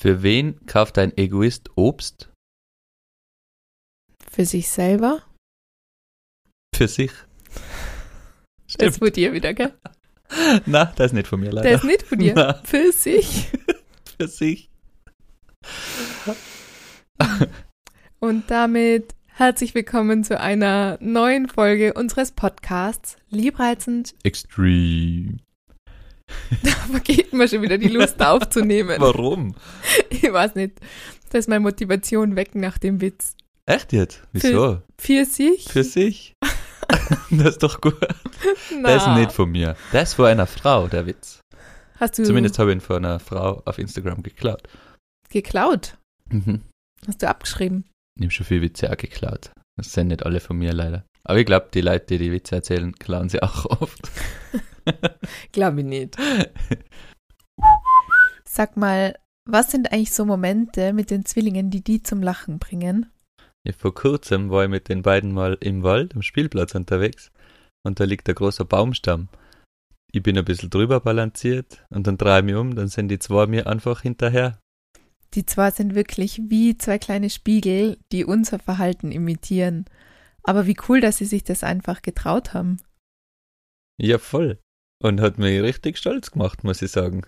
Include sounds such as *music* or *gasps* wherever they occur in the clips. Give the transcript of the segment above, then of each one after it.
Für wen kauft ein Egoist Obst? Für sich selber? Für sich. *laughs* Das ist von dir wieder, gell? *laughs* Na, das ist nicht von mir leider. Der ist nicht von dir. Na. Für sich. *laughs* Für sich. Und damit herzlich willkommen zu einer neuen Folge unseres Podcasts Liebreizend. Extreme. *laughs* Da vergeht mir schon wieder die Lust aufzunehmen. Warum? *laughs* Ich weiß nicht. Das ist meine Motivation weg nach dem Witz. Echt jetzt? Wieso? Für sich? Für sich? *laughs* das ist doch gut. Na. Der ist nicht von mir. Der ist von einer Frau, der Witz. Hast du Zumindest habe ich ihn von einer Frau auf Instagram geklaut. geklaut? Mhm. Hast du abgeschrieben? Ich habe schon viele Witze auch geklaut. Das sind nicht alle von mir leider. Aber ich glaube, die Leute, die die Witze erzählen, klauen sie auch oft. *laughs* Glaube ich nicht. Sag mal, was sind eigentlich so Momente mit den Zwillingen, die die zum Lachen bringen? Ja, vor kurzem war ich mit den beiden mal im Wald, am Spielplatz unterwegs. Und da liegt ein großer Baumstamm. Ich bin ein bisschen drüber balanciert und dann drehe ich mich um, dann sind die zwei mir einfach hinterher. Die zwei sind wirklich wie zwei kleine Spiegel, die unser Verhalten imitieren. Aber wie cool, dass sie sich das einfach getraut haben. Ja, voll. Und hat mich richtig stolz gemacht, muss ich sagen.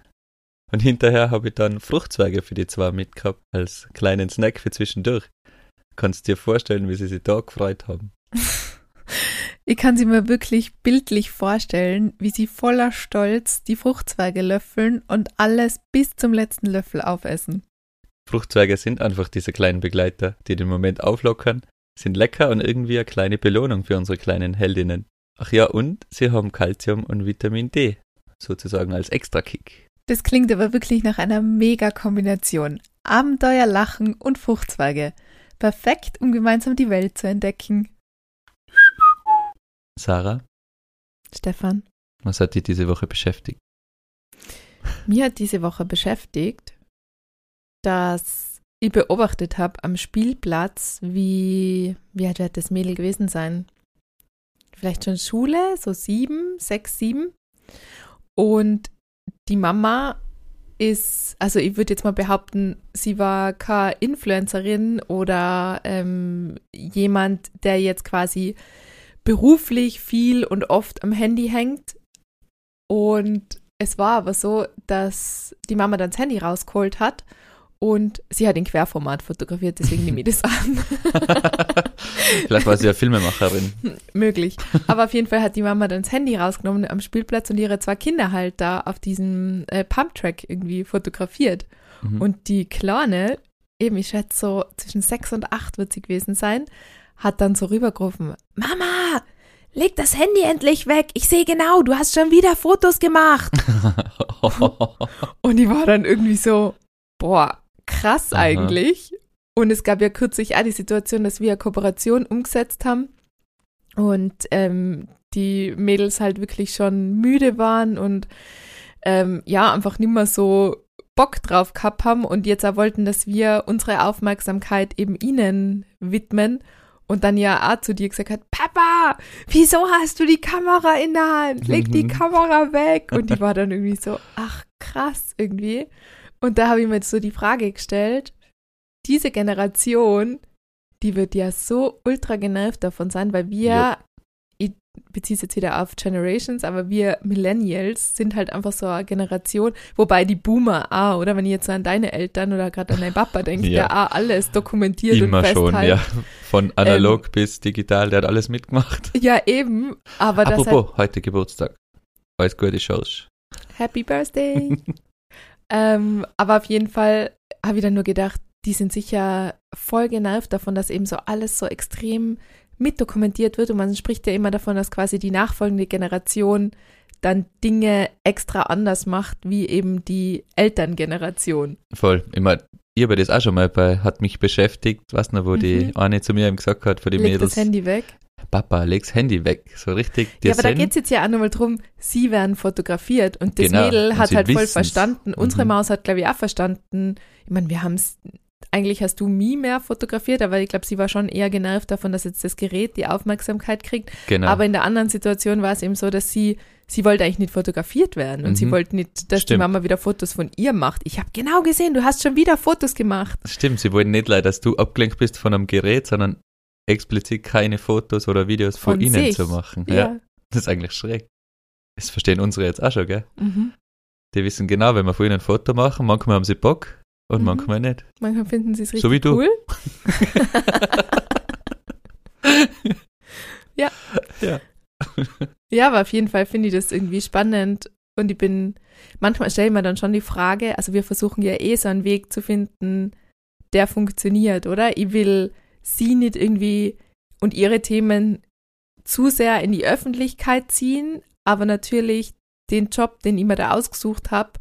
Und hinterher habe ich dann Fruchtzweige für die zwei mitgehabt, als kleinen Snack für zwischendurch. Kannst dir vorstellen, wie sie sich da gefreut haben. *laughs* Ich kann sie mir wirklich bildlich vorstellen, wie sie voller Stolz die Fruchtzweige löffeln und alles bis zum letzten Löffel aufessen. Fruchtzweige sind einfach diese kleinen Begleiter, die den Moment auflockern, sind lecker und irgendwie eine kleine Belohnung für unsere kleinen Heldinnen. Ach ja, und sie haben Calcium und Vitamin D, sozusagen als Extrakick. Das klingt aber wirklich nach einer Mega-Kombination. Abenteuer, Lachen und Fruchtzweige. Perfekt, um gemeinsam die Welt zu entdecken. Sarah, Stefan, was hat dich diese Woche beschäftigt? mir hat diese Woche beschäftigt, dass ich beobachtet habe am Spielplatz, wie, wie alt wird das Mädel gewesen sein? Vielleicht schon Schule, so sieben, sechs, sieben. Und die Mama ist, also ich würde jetzt mal behaupten, sie war keine Influencerin oder ähm, jemand, der jetzt quasi beruflich viel und oft am Handy hängt. Und es war aber so, dass die Mama dann das Handy rausgeholt hat und sie hat in Querformat fotografiert, deswegen nehme ich das an. *laughs* Vielleicht war sie ja Filmemacherin. Möglich. Aber auf jeden Fall hat die Mama dann das Handy rausgenommen am Spielplatz und ihre zwei Kinder halt da auf diesem äh, Pumptrack irgendwie fotografiert. Mhm. Und die Kleine, eben ich schätze so zwischen sechs und acht wird sie gewesen sein, hat dann so rübergerufen, Mama, leg das Handy endlich weg. Ich sehe genau, du hast schon wieder Fotos gemacht. *laughs* Und die war dann irgendwie so, boah, krass Aha. eigentlich. Und es gab ja kürzlich auch die Situation, dass wir eine Kooperation umgesetzt haben und ähm, die Mädels halt wirklich schon müde waren und ähm, ja, einfach nicht mehr so Bock drauf gehabt haben und jetzt auch wollten, dass wir unsere Aufmerksamkeit eben ihnen widmen und dann ja auch zu dir gesagt hat, Papa, wieso hast du die Kamera in der Hand? Leg die Mhm. Kamera weg. Und die war dann irgendwie so, ach krass irgendwie. Und da habe ich mir jetzt so die Frage gestellt, diese Generation, die wird ja so ultra genervt davon sein, weil wir, Ja. ich beziehe es jetzt wieder auf Generations, aber wir Millennials sind halt einfach so eine Generation, wobei die Boomer auch, oder wenn ich jetzt so an deine Eltern oder gerade an deinen Papa denke, Ja. der auch alles dokumentiert Immer und schon, festhält. ja. Von analog bis digital, der hat alles mitgemacht. Ja, eben, aber das halt, Apropos, heute Geburtstag. Alles Gute, Schorsch. Happy Birthday. *laughs* ähm, aber auf jeden Fall habe ich dann nur gedacht, die sind sicher voll genervt davon, dass eben so alles so extrem mitdokumentiert wird und man spricht ja immer davon, dass quasi die nachfolgende Generation dann Dinge extra anders macht, wie eben die Elterngeneration. Voll. Ich mein, ich habe das auch schon mal bei, hat mich beschäftigt, was noch, wo die Mhm. eine zu mir eben gesagt hat, vor die Legt Mädels, das Handy weg. Papa, leg's Handy weg. So richtig, Ja, aber da Sinn. geht es jetzt ja auch nochmal drum, sie werden fotografiert und das Genau, Mädel hat halt voll wissen's. verstanden. Unsere Mhm. Maus hat, glaube ich, auch verstanden. Ich meine, wir haben es eigentlich hast du mich mehr fotografiert, aber ich glaube, sie war schon eher genervt davon, dass jetzt das Gerät die Aufmerksamkeit kriegt. Genau. Aber in der anderen Situation war es eben so, dass sie, sie wollte eigentlich nicht fotografiert werden und Mhm. sie wollte nicht, dass Stimmt. die Mama wieder Fotos von ihr macht. Ich habe genau gesehen, du hast schon wieder Fotos gemacht. Stimmt, sie wollten nicht leider, dass du abgelenkt bist von einem Gerät, sondern explizit keine Fotos oder Videos von, Von ihnen sich. zu machen. Ja. Ja. Das ist eigentlich schräg. Das verstehen unsere jetzt auch schon, gell? Mhm. Die wissen genau, wenn wir von ihnen ein Foto machen, manchmal haben sie Bock und Mhm. manchmal nicht. Manchmal finden sie es richtig So wie du. cool. *laughs* ja. Ja. Ja, aber auf jeden Fall finde ich das irgendwie spannend und ich bin, manchmal stelle ich mir dann schon die Frage, also wir versuchen ja eh so einen Weg zu finden, der funktioniert, oder? Ich will sie nicht irgendwie und ihre Themen zu sehr in die Öffentlichkeit ziehen, aber natürlich den Job, den ich mir da ausgesucht habe,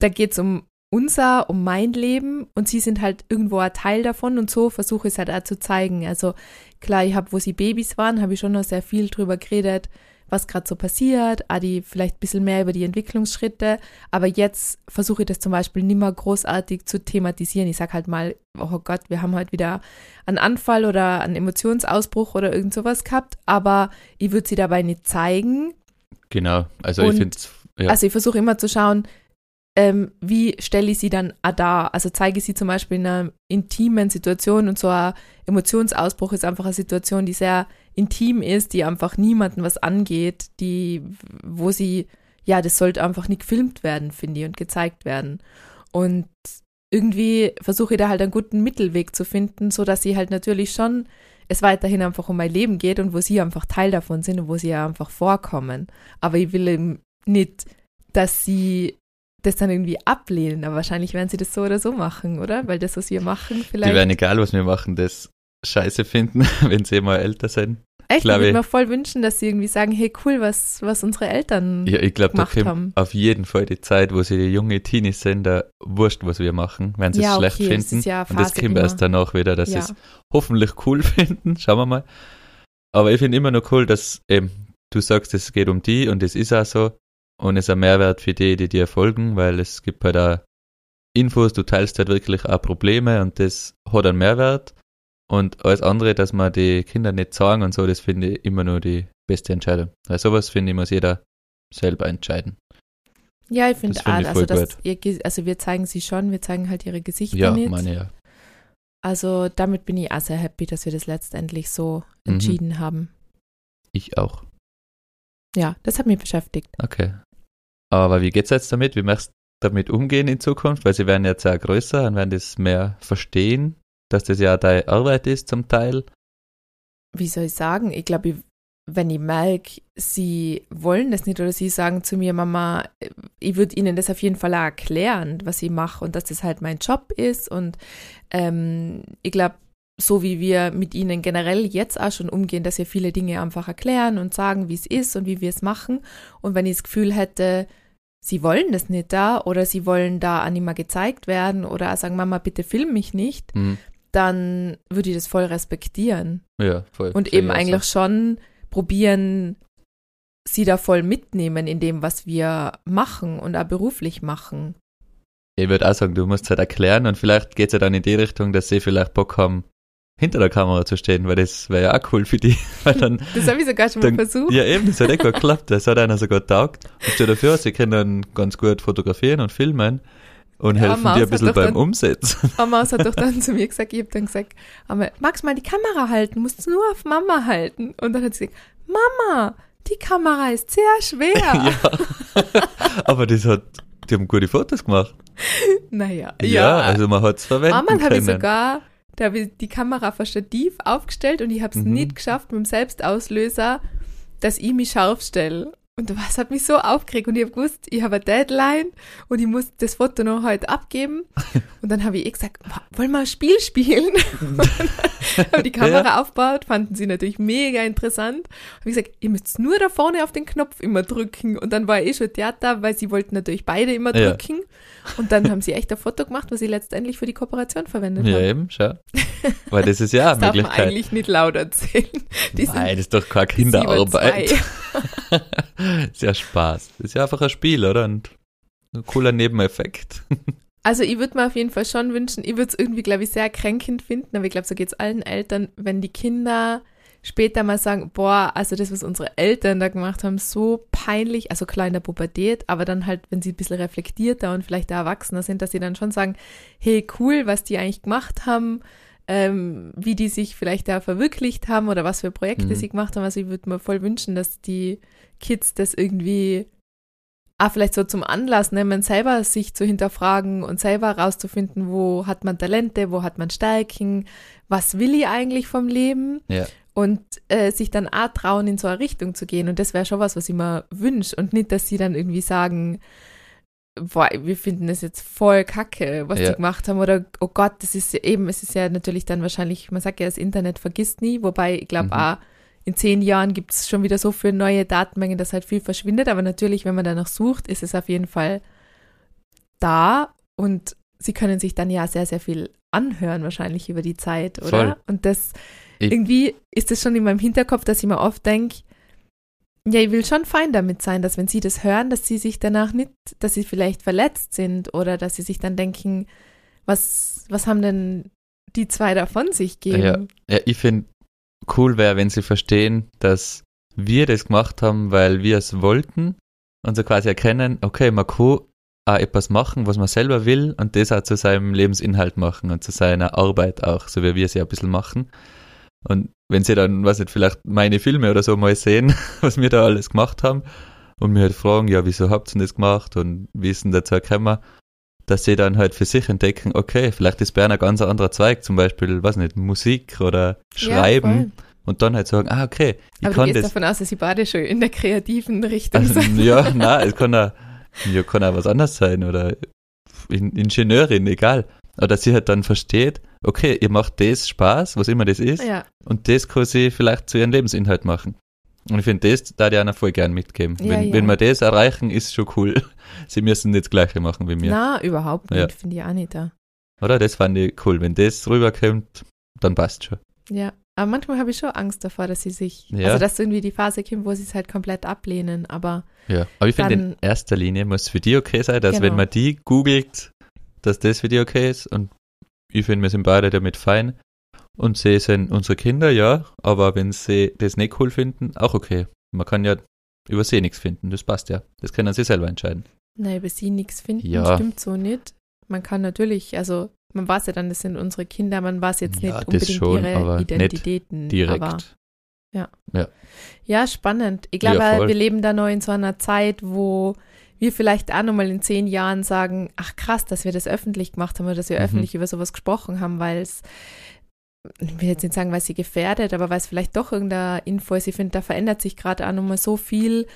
da geht es um unser, um mein Leben und sie sind halt irgendwo ein Teil davon und so versuche ich es halt auch zu zeigen. Also klar, ich habe, wo sie Babys waren, habe ich schon noch sehr viel drüber geredet, was gerade so passiert, auch die vielleicht ein bisschen mehr über die Entwicklungsschritte, aber jetzt versuche ich das zum Beispiel nicht mehr großartig zu thematisieren. Ich sage halt mal, oh Gott, wir haben heute wieder einen Anfall oder einen Emotionsausbruch oder irgend sowas gehabt, aber ich würde sie dabei nicht zeigen, Genau. Also ich Und- finde Ja. also ich versuche immer zu schauen, ähm, wie stelle ich sie dann dar? Also zeige ich sie zum Beispiel in einer intimen Situation und so ein Emotionsausbruch ist einfach eine Situation, die sehr intim ist, die einfach niemandem was angeht, die, wo sie, ja, das sollte einfach nicht gefilmt werden, finde ich, und gezeigt werden. Und irgendwie versuche ich da halt einen guten Mittelweg zu finden, so dass sie halt natürlich schon es weiterhin einfach um mein Leben geht und wo sie einfach Teil davon sind und wo sie ja einfach vorkommen. Aber ich will eben nicht, dass sie das dann irgendwie ablehnen, aber wahrscheinlich werden sie das so oder so machen, oder? Weil das, was wir machen, die vielleicht. werden egal, was wir machen, das scheiße finden, *laughs* wenn sie mal älter sind. Echt, ich glaub würde ich. mir voll wünschen, dass sie irgendwie sagen, hey cool, was, was unsere Eltern Ja, ich glaube, da kommt haben. auf jeden Fall die Zeit, wo sie junge Teenies sind, da wurscht, was wir machen, wenn sie Ja, es schlecht okay, das finden. ist ja und das kommt erst danach wieder, dass sie Ja. es hoffentlich cool *laughs* finden. Schauen wir mal. Aber ich finde immer noch cool, dass eben, du sagst, es geht um die und es ist auch so. Und es ist ein Mehrwert für die, die dir folgen, weil es gibt halt auch Infos, du teilst halt wirklich auch Probleme und das hat einen Mehrwert. Und alles andere, dass man die Kinder nicht sagen und so, das finde ich immer nur die beste Entscheidung. Weil sowas, finde ich, muss jeder selber entscheiden. Ja, ich finde auch, find ich also, dass ihr, also wir zeigen sie schon, wir zeigen halt ihre Gesichter Ja, nicht. meine ja. Also damit bin ich auch sehr happy, dass wir das letztendlich so Mhm. entschieden haben. Ich auch. Ja, das hat mich beschäftigt. Okay. Aber wie geht's jetzt damit? Wie möchtest du damit umgehen in Zukunft? Weil sie werden jetzt ja größer und werden das mehr verstehen, dass das ja deine Arbeit ist zum Teil. Wie soll ich sagen? Ich glaube, wenn ich merke, sie wollen das nicht oder sie sagen zu mir, Mama, ich würde ihnen das auf jeden Fall auch erklären, was ich mache und dass das halt mein Job ist. Und ähm, ich glaube, so wie wir mit ihnen generell jetzt auch schon umgehen, dass wir viele Dinge einfach erklären und sagen, wie es ist und wie wir es machen. Und wenn ich das Gefühl hätte, sie wollen das nicht da oder sie wollen da auch nicht mehr gezeigt werden oder auch sagen, Mama, bitte film mich nicht, Mhm. dann würde ich das voll respektieren. Ja, voll. Und eben eigentlich so. schon probieren, sie da voll mitnehmen in dem, was wir machen und auch beruflich machen. Ich würde auch sagen, du musst halt erklären und vielleicht geht's ja dann in die Richtung, dass sie vielleicht Bock haben, hinter der Kamera zu stehen, weil das wäre ja auch cool für die. *laughs* Weil dann, Das habe ich sogar schon mal dann versucht. ja eben, das hat echt gut *laughs* geklappt. Das hat einer sogar taugt. Und stell dir vor, sie können ganz gut fotografieren und filmen und Ja, helfen dir ein hat bisschen beim dann- Umsetzen. *laughs* Mama hat doch dann zu mir gesagt, ich habe dann gesagt, aber magst mal die Kamera halten, musst du nur auf Mama halten. Und dann hat sie gesagt, Mama, die Kamera ist sehr schwer. ja. Aber das hat, die haben gute Fotos gemacht. Naja, Ja, ja. also man hat's verwenden Einmal habe ich sogar, da habe ich die Kamera vor Stativ aufgestellt und ich habe es Mhm. nicht geschafft mit dem Selbstauslöser, dass ich mich scharf stelle. Und das hat mich so aufgeregt und ich habe gewusst, ich habe eine Deadline und ich muss das Foto noch heute abgeben. *laughs* Und dann habe ich eh gesagt, "Wa- wollen wir ein Spiel spielen? *laughs* habe die Kamera aufgebaut, fanden sie natürlich mega interessant. Habe ich gesagt, ihr müsst nur da vorne auf den Knopf immer drücken. Und dann war eh schon Theater, weil sie wollten natürlich beide immer Ja. drücken. Und dann haben sie echt ein Foto gemacht, was sie letztendlich für die Kooperation verwendet Ja, haben. eben, schau. *laughs* Weil das ist ja Das eine darf man Möglichkeit. eigentlich nicht laut erzählen. Die Nein, das ist doch keine Kinderarbeit. *laughs* ist ja Spaß. Ist ja einfach ein Spiel, oder? Und ein cooler Nebeneffekt. *laughs* Also ich würde mir auf jeden Fall schon wünschen, ich würde es irgendwie, glaube ich, sehr kränkend finden, aber ich glaube, so geht es allen Eltern, wenn die Kinder später mal sagen, boah, also das, was unsere Eltern da gemacht haben, so peinlich, also klar in der Pubertät, aber dann halt, wenn sie ein bisschen reflektierter und vielleicht erwachsener sind, dass sie dann schon sagen, hey, cool, was die eigentlich gemacht haben, ähm, wie die sich vielleicht da verwirklicht haben oder was für Projekte mhm. sie gemacht haben. Also ich würde mir voll wünschen, dass die Kids das irgendwie auch vielleicht so zum Anlass nehmen, selber sich zu hinterfragen und selber herauszufinden, wo hat man Talente, wo hat man Stärken, was will ich eigentlich vom Leben ja. und äh, sich dann auch trauen, in so eine Richtung zu gehen. Und das wäre schon was, was ich mir wünsche und nicht, dass sie dann irgendwie sagen, boah, wir finden das jetzt voll kacke, was ja. die gemacht haben oder oh Gott, das ist ja eben, es ist ja natürlich dann wahrscheinlich, man sagt ja, das Internet vergisst nie, wobei ich glaube mhm. auch, in zehn Jahren gibt es schon wieder so viele neue Datenmengen, dass halt viel verschwindet. Aber natürlich, wenn man danach sucht, ist es auf jeden Fall da und sie können sich dann ja sehr, sehr viel anhören, wahrscheinlich über die Zeit, oder? Voll. Und das ich irgendwie ist es schon in meinem Hinterkopf, dass ich mir oft denke, ja, ich will schon fein damit sein, dass wenn sie das hören, dass sie sich danach nicht, dass sie vielleicht verletzt sind oder dass sie sich dann denken, was, was haben denn die zwei davon sich geben? Ja, ja ich finde, cool wäre, wenn sie verstehen, dass wir das gemacht haben, weil wir es wollten und so quasi erkennen, okay, man kann auch etwas machen, was man selber will und das auch zu seinem Lebensinhalt machen und zu seiner Arbeit auch, so wie wir es ja ein bisschen machen. Und wenn sie dann, was nicht, vielleicht meine Filme oder so mal sehen, *laughs* was wir da alles gemacht haben und mir halt fragen, ja, wieso habt ihr das gemacht und wie ist denn dazu gekommen, dass sie dann halt für sich entdecken, okay, vielleicht ist Bern ein ganz anderer Zweig, zum Beispiel, was nicht, Musik oder Schreiben. Ja, und dann halt sagen, ah, okay, ich Aber kann du gehst das. davon aus, dass sie beide schon in der kreativen *laughs* Richtung also, sind. Ja, nein, es kann auch, ja, kann auch was anderes sein oder Ingenieurin, egal. Aber dass sie halt dann versteht, okay, ihr macht das Spaß, was immer das ist, ja. und das kann sie vielleicht zu ihrem Lebensinhalt machen. Und ich finde, das da die einer voll gern mitgeben. Ja, wenn, ja. wenn wir das erreichen, ist schon cool. *laughs* Sie müssen nicht das Gleiche machen wie mir. Na, überhaupt nicht, finde ich auch nicht da. Oder? Das fand ich cool. Wenn das rüberkommt, dann passt schon. Ja, aber manchmal habe ich schon Angst davor, dass sie sich, ja. also dass irgendwie die Phase kommt, wo sie es halt komplett ablehnen, aber. Ja, aber ich finde, in erster Linie muss es für die okay sein, dass genau. wenn man die googelt, dass das die okay ist und ich finde, wir sind beide damit fein. Und sie sind unsere Kinder, ja, aber wenn sie das nicht cool finden, auch okay. Man kann ja über sie nichts finden, das passt ja. Das können sie selber entscheiden. Nein, über sie nichts finden, ja. stimmt so nicht. Man kann natürlich, also man weiß ja dann, das sind unsere Kinder, man weiß jetzt ja, nicht unbedingt schon, ihre Identitäten. direkt. Aber, ja. ja. Ja, spannend. Ich glaube, wir leben da noch in so einer Zeit, wo wir vielleicht auch nochmal in zehn Jahren sagen, ach krass, dass wir das öffentlich gemacht haben oder dass wir mhm. öffentlich über sowas gesprochen haben, weil es ich will jetzt nicht sagen, weil sie gefährdet, aber weil es vielleicht doch irgendeine Info ist. Ich finde, da verändert sich gerade auch nochmal so viel.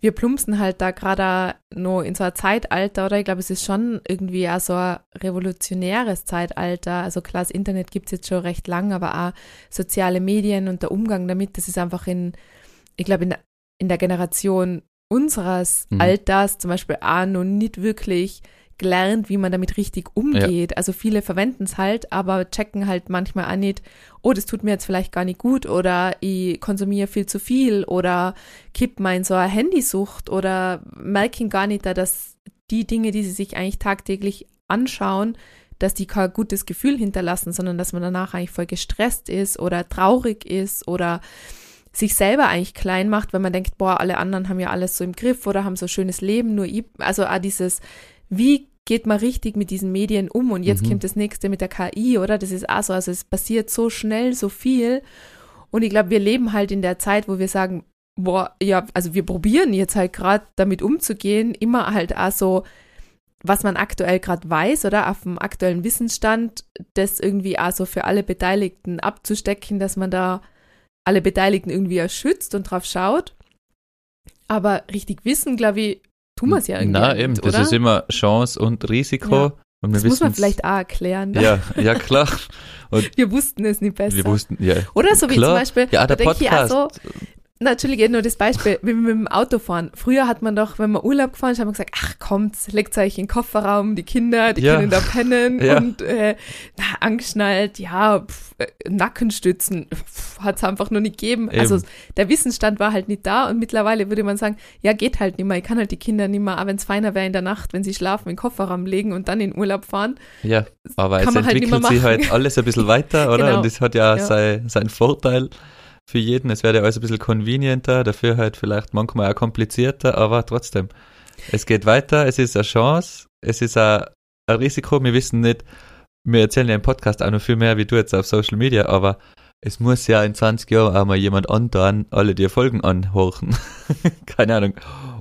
Wir plumpsen halt da gerade nur in so ein Zeitalter, oder? Ich glaube, es ist schon irgendwie auch so ein revolutionäres Zeitalter. Also klar, das Internet gibt es jetzt schon recht lang, aber auch soziale Medien und der Umgang damit, das ist einfach in, ich glaube, in, in der Generation unseres mhm. Alters zum Beispiel auch noch nicht wirklich gelernt, wie man damit richtig umgeht. Ja. Also viele verwenden es halt, aber checken halt manchmal auch nicht, oh, das tut mir jetzt vielleicht gar nicht gut oder ich konsumiere viel zu viel oder kipp mal in so eine Handysucht oder merken gar nicht, dass die Dinge, die sie sich eigentlich tagtäglich anschauen, dass die kein gutes Gefühl hinterlassen, sondern dass man danach eigentlich voll gestresst ist oder traurig ist oder sich selber eigentlich klein macht, wenn man denkt, boah, alle anderen haben ja alles so im Griff oder haben so ein schönes Leben, nur ich, also auch dieses, wie geht man richtig mit diesen Medien um? Und jetzt mhm. kommt das nächste mit der KI, oder? Das ist auch so, also es passiert so schnell, so viel. Und ich glaube, wir leben halt in der Zeit, wo wir sagen, boah, ja, also wir probieren jetzt halt gerade damit umzugehen, immer halt auch so, was man aktuell gerade weiß oder auf dem aktuellen Wissensstand, das irgendwie auch so für alle Beteiligten abzustecken, dass man da alle Beteiligten irgendwie erschützt und drauf schaut. Aber richtig wissen, glaube ich, tun wir es ja irgendwie. Na, eben, das ist immer Chance und Risiko. Ja. Und das muss man vielleicht auch erklären. Ja, ja, klar. Und *laughs* wir wussten es nicht besser. Wir wussten, ja. Oder so wie klar. zum Beispiel, ja, der Podcast. So, natürlich eh nur das Beispiel, wie wir mit dem Auto fahren. Früher hat man doch, wenn man Urlaub gefahren ist, hat man gesagt, ach kommt, legt euch in den Kofferraum, die Kinder, die Ja. können da pennen Ja. und äh, na, angeschnallt, ja, pf, äh, Nackenstützen, hat es einfach nur nicht gegeben. Eben. Also der Wissensstand war halt nicht da und mittlerweile würde man sagen, ja, geht halt nicht mehr. Ich kann halt die Kinder nicht mehr, auch wenn es feiner wäre in der Nacht, wenn sie schlafen, in den Kofferraum legen und dann in den Urlaub fahren. Ja, aber Kann es man halt nicht entwickelt mehr sich halt alles ein bisschen weiter, oder? *laughs* Genau. Und das hat ja, Ja. Sein, seinen Vorteil für jeden. Es wäre ja alles ein bisschen convenienter, dafür halt vielleicht manchmal auch komplizierter, aber trotzdem. Es geht weiter, es ist eine Chance, es ist ein, ein Risiko. Wir wissen nicht, wir erzählen ja im Podcast auch noch viel mehr wie du jetzt auf Social Media, aber es muss ja in 20 Jahren auch mal jemand anderen alle die Folgen anhorchen. *laughs* Keine Ahnung,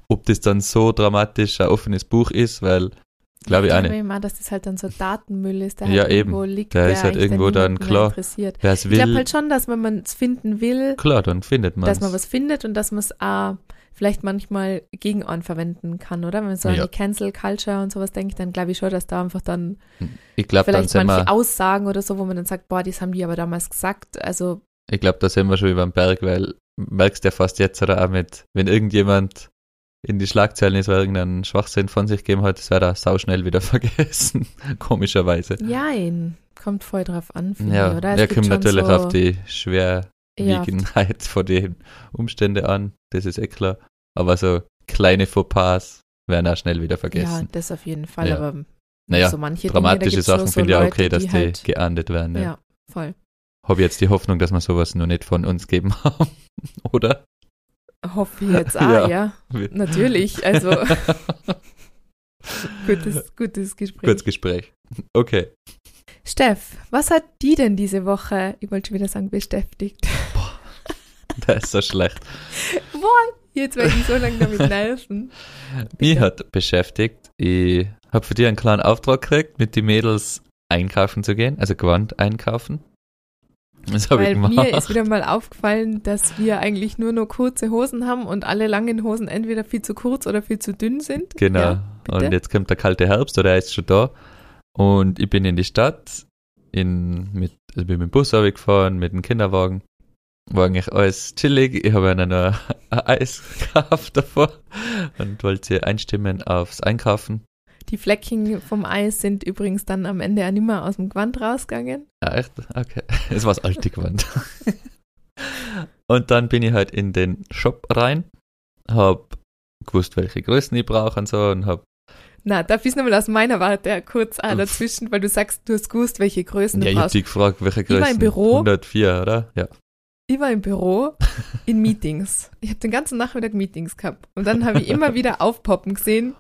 ob das dann so dramatisch ein offenes Buch ist, weil, glaube ich auch nicht. Ich mal, dass das halt dann so Datenmüll ist, der Ja, halt eben. irgendwo liegt, Der ist halt irgendwo dann klar. interessiert. Es Ich glaube will, halt schon, dass wenn man es finden will, klar, dann findet man dass man was findet und dass man es auch vielleicht manchmal gegen einen verwenden kann, oder? Wenn man so an Ja. die Cancel Culture und sowas denkt, dann glaube ich schon, dass da einfach dann Ich glaube, dann vielleicht sind manche Aussagen oder so, wo man dann sagt, boah, das haben die aber damals gesagt. Also ich glaube, da sind wir schon über den Berg, weil merkst ja fast jetzt oder auch mit, wenn irgendjemand in die Schlagzeilen ist, weil irgendeinen Schwachsinn von sich gegeben hat, das wäre da sauschnell wieder *laughs* vergessen, komischerweise. jein, kommt voll drauf an, finde Ja, ich, oder? Es kommt natürlich so, auf die ja, Schwerwiegendheit von den Umständen an, das ist eh klar. Aber so kleine Fauxpas werden auch schnell wieder ja, vergessen. das auf jeden Fall, Ja. aber Naja, so manche Dramatische Dinge, Sachen schon finde ich so Leute, okay, dass die, halt, geahndet werden. Ja. ja, voll. Habe jetzt die Hoffnung, dass wir sowas noch nicht von uns geben *laughs* haben, oder? Hoffe ich jetzt *laughs* auch, Ja. ja. Natürlich, also *laughs* gutes, gutes Gespräch. Kurz Gespräch. Okay. Steff, was hat die denn diese Woche, ich wollte schon wieder sagen, beschäftigt? Das ist so schlecht. *laughs* Jetzt werde ich so lange damit nerven. Mich hat beschäftigt, ich habe für dich einen kleinen Auftrag gekriegt, mit den Mädels einkaufen zu gehen, also Gewand einkaufen. Das habe ich gemacht. mir ist wieder mal aufgefallen, dass wir eigentlich nur noch kurze Hosen haben und alle langen Hosen entweder viel zu kurz oder viel zu dünn sind. Genau. Ja, und jetzt kommt der kalte Herbst oder er ist schon da. Und ich bin in die Stadt, in, mit, also bin mit dem Bus gefahren, mit dem Kinderwagen. War eigentlich alles chillig. Ich habe ihnen noch ein *laughs* Eis *laughs* gekauft davor und wollte sie einstimmen aufs Einkaufen. Die Fleckchen vom Eis sind übrigens dann am Ende auch nicht mehr aus dem Gewand rausgegangen. Ja, echt? Okay. Es *laughs* war das alte Gewand. und dann bin ich halt in den Shop rein, hab gewusst, welche Größen ich brauche und so und hab, Na, darf ich nochmal aus meiner Warte kurz auch dazwischen, weil du sagst, du hast gewusst, welche Größen ja, du ich hab brauchst. die gefragt, welche Ich war Größen. im Büro. 104, oder? Ja. Ich war im Büro in Meetings. Ich habe den ganzen Nachmittag Meetings gehabt. Und dann habe ich immer wieder aufpoppen gesehen.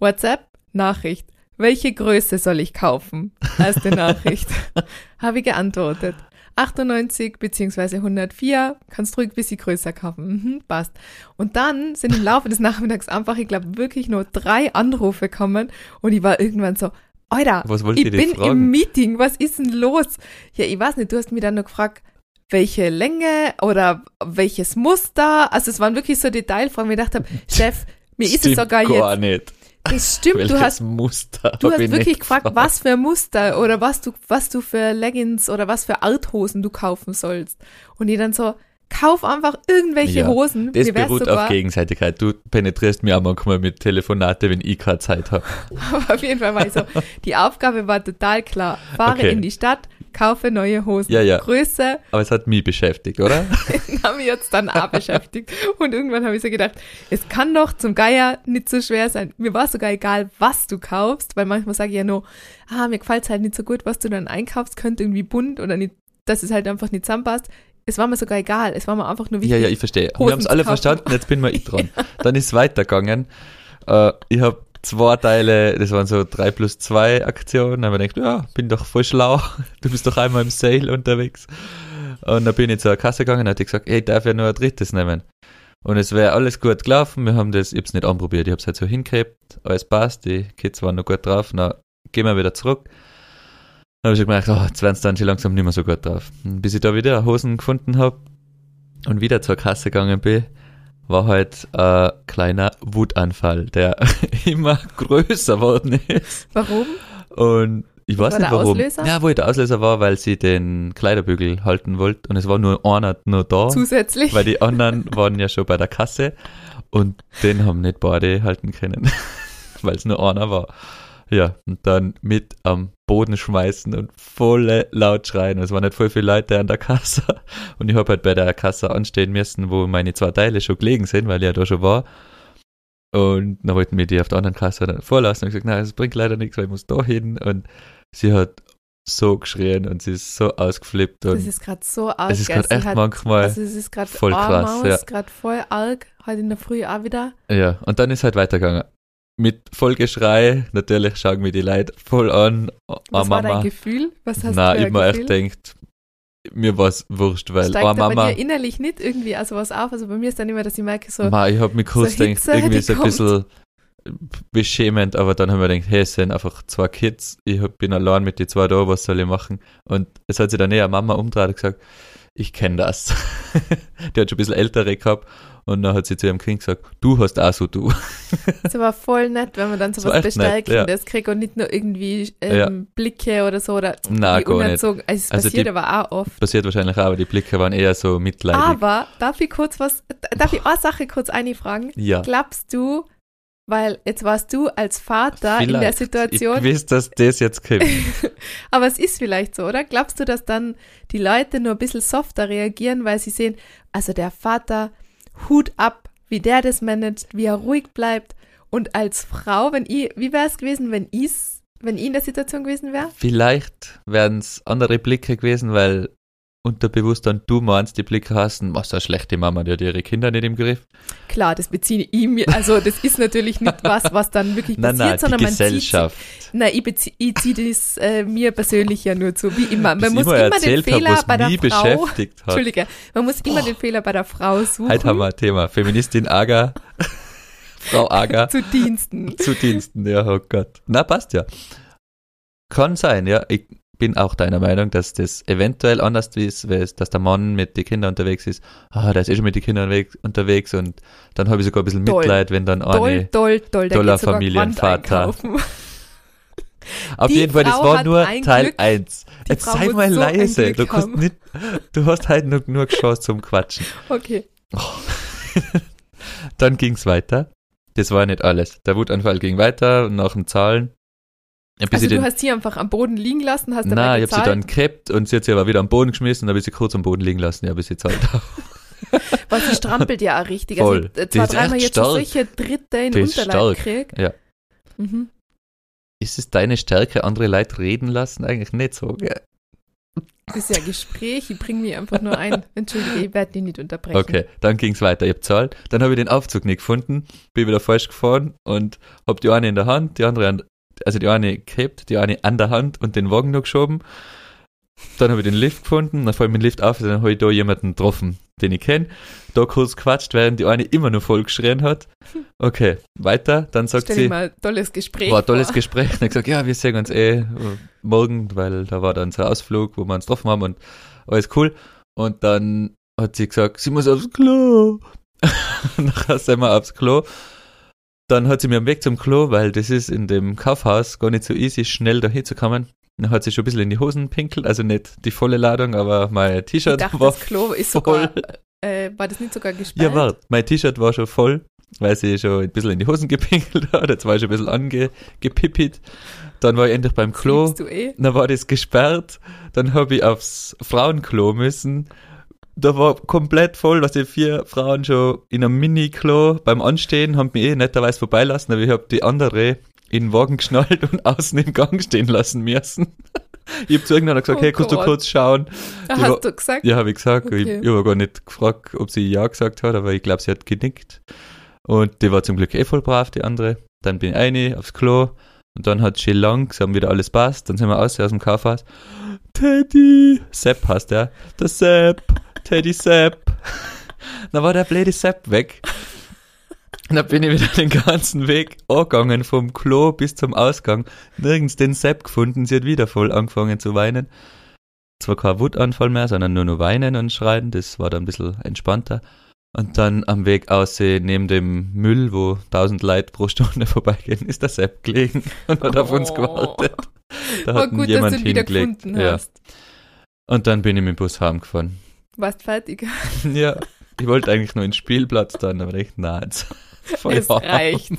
WhatsApp, Nachricht. Welche Größe soll ich kaufen? Erste Nachricht. *laughs* habe ich geantwortet. 98 beziehungsweise 104, kannst ruhig ein bisschen größer kaufen. Mhm, passt. Und dann sind im Laufe des Nachmittags einfach, ich glaube, wirklich nur drei Anrufe gekommen und ich war irgendwann so, Alter, ich bin fragen? im Meeting, was ist denn los? Ja, ich weiß nicht, du hast mir dann noch gefragt, welche Länge oder welches Muster. Also es waren wirklich so Detailfragen, wo ich gedacht habe, Chef, mir ist es sogar gar jetzt. nicht. Das stimmt, Welches du hast, Muster du hast ich wirklich nicht gefragt, was für Muster oder was du, was du für Leggings oder was für Arthosen du kaufen sollst. Und ich dann so, kauf einfach irgendwelche Ja, Hosen. Das beruht sogar, auf Gegenseitigkeit. Du penetrierst mir auch manchmal mit Telefonate, wenn ich keine Zeit habe. *laughs* Aber auf jeden Fall war ich so, die Aufgabe war total klar. Fahre Okay. in die Stadt, kaufe neue Hosen. Ja, ja. Größe, Aber es hat mich beschäftigt, oder? *laughs* haben wir jetzt dann auch beschäftigt. Und irgendwann habe ich so gedacht, es kann doch zum Geier nicht so schwer sein. Mir war sogar egal, was du kaufst, weil manchmal sage ich ja nur, ah, mir gefällt es halt nicht so gut, was du dann einkaufst, könnte irgendwie bunt oder nicht, dass es halt einfach nicht zusammenpasst. Es war mir sogar egal. Es war mir einfach nur ja, wichtig. ja, ich verstehe. Wir Hosen haben es alle kaufen. verstanden, jetzt bin mal ich dran. *laughs* Dann ist es weitergegangen. Äh, ich habe zwei Teile, das waren so drei plus zwei Aktionen. Da habe ich gedacht, ja, bin doch voll schlau. *laughs* Du bist doch einmal im Sale unterwegs. Und dann bin ich zur Kasse gegangen und hat die gesagt, ich darf ja nur ein drittes nehmen. Und es wäre alles gut gelaufen. Wir haben das, ich hab's nicht anprobiert, ich hab's halt so hingehabt, alles passt, die Kids waren noch gut drauf. Na, gehen wir wieder zurück. Dann habe ich gemerkt, oh, jetzt werden dann schon langsam nicht mehr so gut drauf. Und bis ich da wieder Hosen gefunden habe und wieder zur Kasse gegangen bin, war halt ein kleiner Wutanfall, der *laughs* immer größer worden ist. Warum? Und ich weiß war nicht der warum. Auslöser? Ja, wo der Auslöser war, weil sie den Kleiderbügel halten wollte und es war nur einer nur da, Zusätzlich. weil die anderen waren ja schon bei der Kasse und den haben nicht beide halten können, *laughs* weil es nur einer war. Ja, und dann mit am Boden schmeißen und voll laut schreien. Es waren nicht voll viele Leute an der Kasse. *laughs* Und ich habe halt bei der Kasse anstehen müssen, wo meine zwei Teile schon gelegen sind, weil ich ja da schon war. Und dann wollten wir die auf der anderen Kasse dann vorlassen. Und ich gesagt, nein, es bringt leider nichts, weil ich muss da hin. Und sie hat so geschrien und sie ist so ausgeflippt. Und das ist gerade so arg. es ist gerade echt hat- manchmal, Also es ist gerade voll krass, ja. gerade voll arg. Heute in der Früh auch wieder. ja. Und dann ist halt weitergegangen. Mit voll Geschrei, natürlich schauen mir die Leute voll an. Oh, Was war dein Mama. Gefühl? Was hast Na, du mir ein echt denkt, mir war's wurscht, weil, Steigt oh bei Mama, dir innerlich nicht irgendwie also was auf? Also bei mir ist dann immer, dass ich merke so, Ma, ich hab mich kurz so gedacht, *laughs* irgendwie so ein bisschen beschämend, aber dann haben wir gedacht, hey, es sind einfach zwei Kids, ich bin allein mit den zwei da, was soll ich machen? Und es hat sich dann eher Mama umgedreht und gesagt, ich kenne das. *laughs* die hat schon ein bisschen ältere gehabt und dann hat sie zu ihrem Kind gesagt, du hast auch so du. es war voll nett, wenn man dann so Das was Bestärkendes kriegt und nicht nur irgendwie ähm, Ja. Blicke oder so oder wie gar nicht. Also es Also passiert die- aber auch oft. Passiert wahrscheinlich auch, aber die Blicke waren eher so mitleidig. Aber darf ich kurz was, darf ich eine Sache kurz einfragen? ja. Glaubst du, weil jetzt warst du als Vater in der Vielleicht. Situation, Ich weiß, dass das jetzt kommt. *laughs* aber es ist vielleicht so, oder? Glaubst du, dass dann die Leute nur ein bisschen softer reagieren, weil sie sehen, also der Vater, Hut ab, wie der das managt, wie er ruhig bleibt. Und als Frau, wenn ich, wie wäre es gewesen, wenn ich's, wenn ich in der Situation gewesen wäre? Vielleicht wären es andere Blicke gewesen, weil unterbewusst dann du meinst, die Blicke hast, was eine schlechte Mama, die hat ihre Kinder nicht im Griff. Klar, das beziehe ich mir, also das ist natürlich nicht *laughs* was, was dann wirklich Nein, passiert, nein, die sondern man zieht Gesellschaft. Nein, ich, bezie- ich ziehe das äh, mir persönlich ja nur zu, wie immer. Man muss immer den hab, Fehler bei der Frau. Entschuldige, man muss immer den Fehler bei der Frau suchen. Heute haben wir ein Thema. Feministin Aga, *laughs* Frau Aga, zu Diensten. zu Diensten. Ja, oh Gott. Na, passt ja. Kann sein, ja. Ich bin auch deiner Meinung, dass das eventuell anders ist, es- dass der Mann mit den Kindern unterwegs ist. Ah, der ist eh schon mit den Kindern weg, unterwegs und dann habe ich sogar ein bisschen Toll. Mitleid, wenn dann eine. toll. Der toller Familienvater. *laughs* Auf Die jeden Fall, das war nur Teil Glück. 1. Die Jetzt Frau sei mal so leise. Du, kannst nicht, du hast halt nur, nur Chance zum Quatschen. Okay. *laughs* Dann ging's weiter. Das war nicht alles. Der Wutanfall ging weiter nach dem Zahlen. Ein Also du den, hast sie einfach am Boden liegen lassen, hast Nein, dabei ich habe sie dann gekippt und sie hat sie aber wieder am Boden geschmissen und habe ich sie kurz am Boden liegen lassen. Ja, bis sie zahlt. *laughs* Weil sie strampelt ja auch richtig. Voll. Also äh, zwei, dreimal jetzt stark. solche Dritte in den Unterleib stark. krieg. Ja. Mhm. Ist es deine Stärke, andere Leute reden lassen? Eigentlich nicht so. Gell? Das ist ja ein Gespräch, ich bringe mich einfach nur ein. *laughs* Entschuldige, ich werde dich nicht unterbrechen. Okay, dann ging's weiter. Ich hab zahlt. Dann habe ich den Aufzug nicht gefunden, bin wieder falsch gefahren und hab die eine in der Hand, die andere an, also die eine gehabt, die eine an der Hand und den Wagen noch geschoben. Dann habe ich den Lift gefunden, dann fällt mir den Lift auf, dann habe ich da jemanden getroffen, den ich kenne. Da kurz quatscht, während die eine immer noch voll geschrien hat. Okay, weiter. Dann sagt Stell sie, mal tolles Gespräch war ein tolles. Gespräch. Ich gesagt, ja, wir sehen uns eh morgen, weil da war dann so ein Ausflug, wo wir uns getroffen haben und alles cool. Und dann hat sie gesagt, sie muss aufs Klo. Nachher sind wir aufs Klo. Dann hat sie mir am Weg zum Klo, weil das ist in dem Kaufhaus gar nicht so easy, schnell da hinzukommen. Dann hat sie schon ein bisschen in die Hosen pinkelt, also nicht die volle Ladung, aber mein T-Shirt war das Klo ist voll. sogar, äh, war das nicht sogar gesperrt? Ja, warte, mein T-Shirt war schon voll, weil sie schon ein bisschen in die Hosen gepinkelt hat. Jetzt war ich schon ein bisschen angepippit. Dann war ich endlich beim Klo. Eh? Dann war das gesperrt. Dann habe ich aufs Frauenklo müssen. Da war komplett voll, dass die vier Frauen schon in einem Mini-Klo beim Anstehen haben mich eh netterweise vorbeilassen, aber ich habe die andere in den Wagen geschnallt und *laughs* außen im Gang stehen lassen müssen. *laughs* Ich habe zu irgendeiner gesagt, Oh hey, kannst du Gott. kurz schauen? Ah, Die war- Hast du gesagt? Ja, habe ich gesagt. Okay. Ich, ich habe gar nicht gefragt, ob sie Ja gesagt hat, aber ich glaube, sie hat genickt. Und die war zum Glück eh voll brav, die andere. Dann bin ich eine aufs Klo und dann hat sie langsam wieder alles passt. Dann sind wir aus, aus dem Kaufhaus. *gasps* Teddy! Sepp heißt der. Der Sepp! Teddy Sepp! Dann war der blöde Sepp weg. Und dann bin ich wieder den ganzen Weg angegangen, vom Klo bis zum Ausgang. Nirgends den Sepp gefunden. Sie hat wieder voll angefangen zu weinen zwar kein Wutanfall mehr, sondern nur noch weinen und schreien. Das war dann ein bisschen entspannter. Und dann am Weg aussehen, neben dem Müll, wo tausend Leute pro Stunde *laughs* vorbeigehen, ist der Sepp gelegen und hat auf uns Oh. gewartet. Da War hat gut, dass jemand du ihn wieder hingelegt. gefunden Ja. hast. Und dann bin ich mit dem Bus heimgefahren. Warst fertig. *laughs* ja, ich wollte eigentlich nur ins Spielplatz dann, aber echt nah jetzt. *laughs* Es reicht.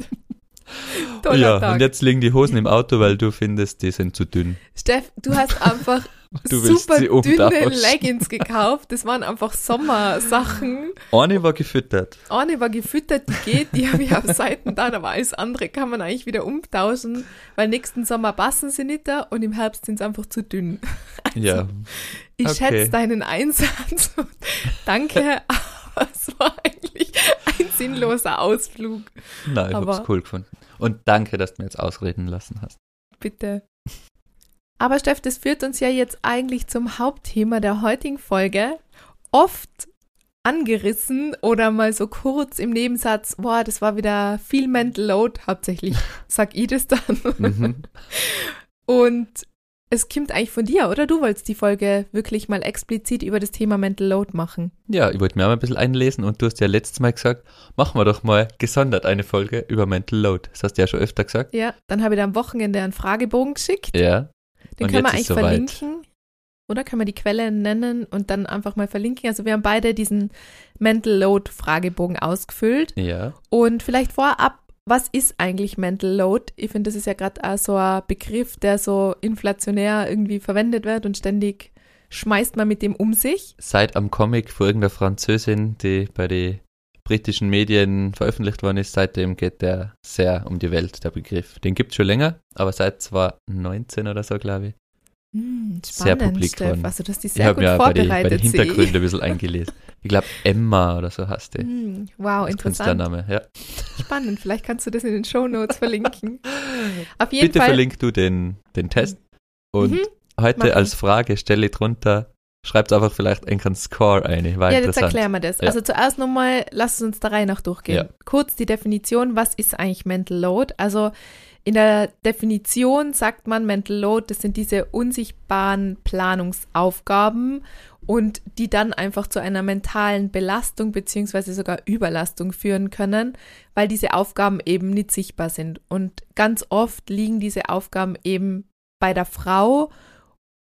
Toller ja, Tag. und jetzt liegen die Hosen im Auto, weil du findest, die sind zu dünn. Steff, du hast einfach *laughs* Du super dünne. Leggings gekauft. Das waren einfach Sommersachen. Eine war gefüttert. Eine war gefüttert, die geht, die habe ich auf Seiten da, aber alles andere kann man eigentlich wieder umtauschen, weil nächsten Sommer passen sie nicht da und im Herbst sind sie einfach zu dünn. *laughs* ja, Ich Okay. schätze deinen Einsatz danke, *laughs* aber es war eigentlich ein sinnloser Ausflug. nein, ich Aber- hab's cool gefunden. Und danke, dass du mir jetzt ausreden lassen hast. Bitte. Aber Steff, das führt uns ja jetzt eigentlich zum Hauptthema der heutigen Folge. Oft angerissen oder mal so kurz im Nebensatz, boah, das war wieder viel Mental Load, hauptsächlich sag ich das dann. Mhm. Und es kommt eigentlich von dir, oder? Du wolltest die Folge wirklich mal explizit über das Thema Mental Load machen. Ja, ich wollte mir auch mal ein bisschen einlesen und du hast ja letztes Mal gesagt, machen wir doch mal gesondert eine Folge über Mental Load. Das hast du ja schon öfter gesagt. Ja, dann habe ich dir am Wochenende einen Fragebogen geschickt. Ja. Den Und können wir eigentlich soweit. verlinken. Oder können wir die Quelle nennen und dann einfach mal verlinken? Also wir haben beide diesen Mental Load Fragebogen ausgefüllt. Ja. Und vielleicht vorab, was ist eigentlich Mental Load? Ich finde, das ist ja gerade auch so ein Begriff, der so inflationär irgendwie verwendet wird und ständig schmeißt man mit dem um sich. Seit am Comic von irgendeiner Französin, die bei den britischen Medien veröffentlicht worden ist, seitdem geht der sehr um die Welt, der Begriff. Den gibt es schon länger, aber seit 2019 oder so, glaube ich. Hm, Sehr spannend, publik Steff. geworden. Also, dass die Ich sehr habe gut mir bei den bei vorbereitet die sehe ich. Hintergründe ein *laughs* bisschen eingelesen. Ich glaube, Emma oder so heißt die. Hm, wow, Das interessant. Künstlername, ja. Spannend. Vielleicht kannst du das in den Show Notes verlinken. *laughs* Auf jeden Bitte Fall. verlink du den, den Test. Und Mhm. heute ich. als Frage stelle ich drunter, schreibt einfach vielleicht einen Score ein. War Ja, jetzt erklären wir das. Ja. Also zuerst nochmal, lasst uns der Reihe nach durchgehen. Ja. Kurz die Definition, was ist eigentlich Mental Load? Also in der Definition sagt man, Mental Load, das sind diese unsichtbaren Planungsaufgaben und die dann einfach zu einer mentalen Belastung beziehungsweise sogar Überlastung führen können, weil diese Aufgaben eben nicht sichtbar sind. Und ganz oft liegen diese Aufgaben eben bei der Frau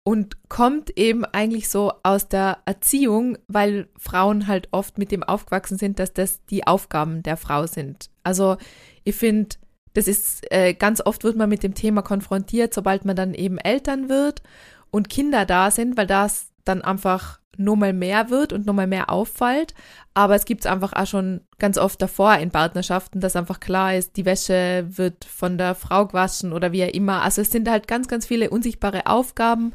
und kommt eben eigentlich so aus der Erziehung, weil Frauen halt oft mit dem aufgewachsen sind, dass das die Aufgaben der Frau sind. Also ich finde, das ist äh, ganz oft wird man mit dem Thema konfrontiert, sobald man dann eben Eltern wird und Kinder da sind, weil das dann einfach nur mal mehr wird und nur mal mehr auffällt. Aber es gibt es einfach auch schon ganz oft davor in Partnerschaften, dass einfach klar ist, die Wäsche wird von der Frau gewaschen oder wie auch immer. Also es sind halt ganz, ganz viele unsichtbare Aufgaben,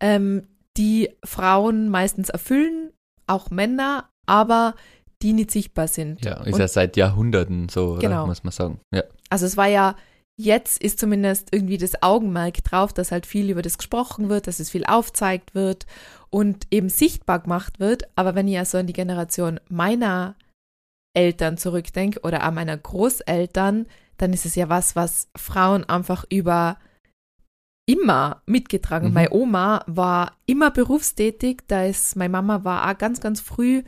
ähm, die Frauen meistens erfüllen, auch Männer, aber die nicht sichtbar sind. Ja, ist Und- ja seit Jahrhunderten so? Genau. muss man sagen. Ja. Also es war ja, jetzt ist zumindest irgendwie das Augenmerk drauf, dass halt viel über das gesprochen wird, dass es viel aufzeigt wird und eben sichtbar gemacht wird. Aber wenn ich ja so an die Generation meiner Eltern zurückdenke oder an meiner Großeltern, dann ist es ja was, was Frauen einfach über immer mitgetragen. Mhm. Meine Oma war immer berufstätig, da ist, meine Mama war auch ganz, ganz früh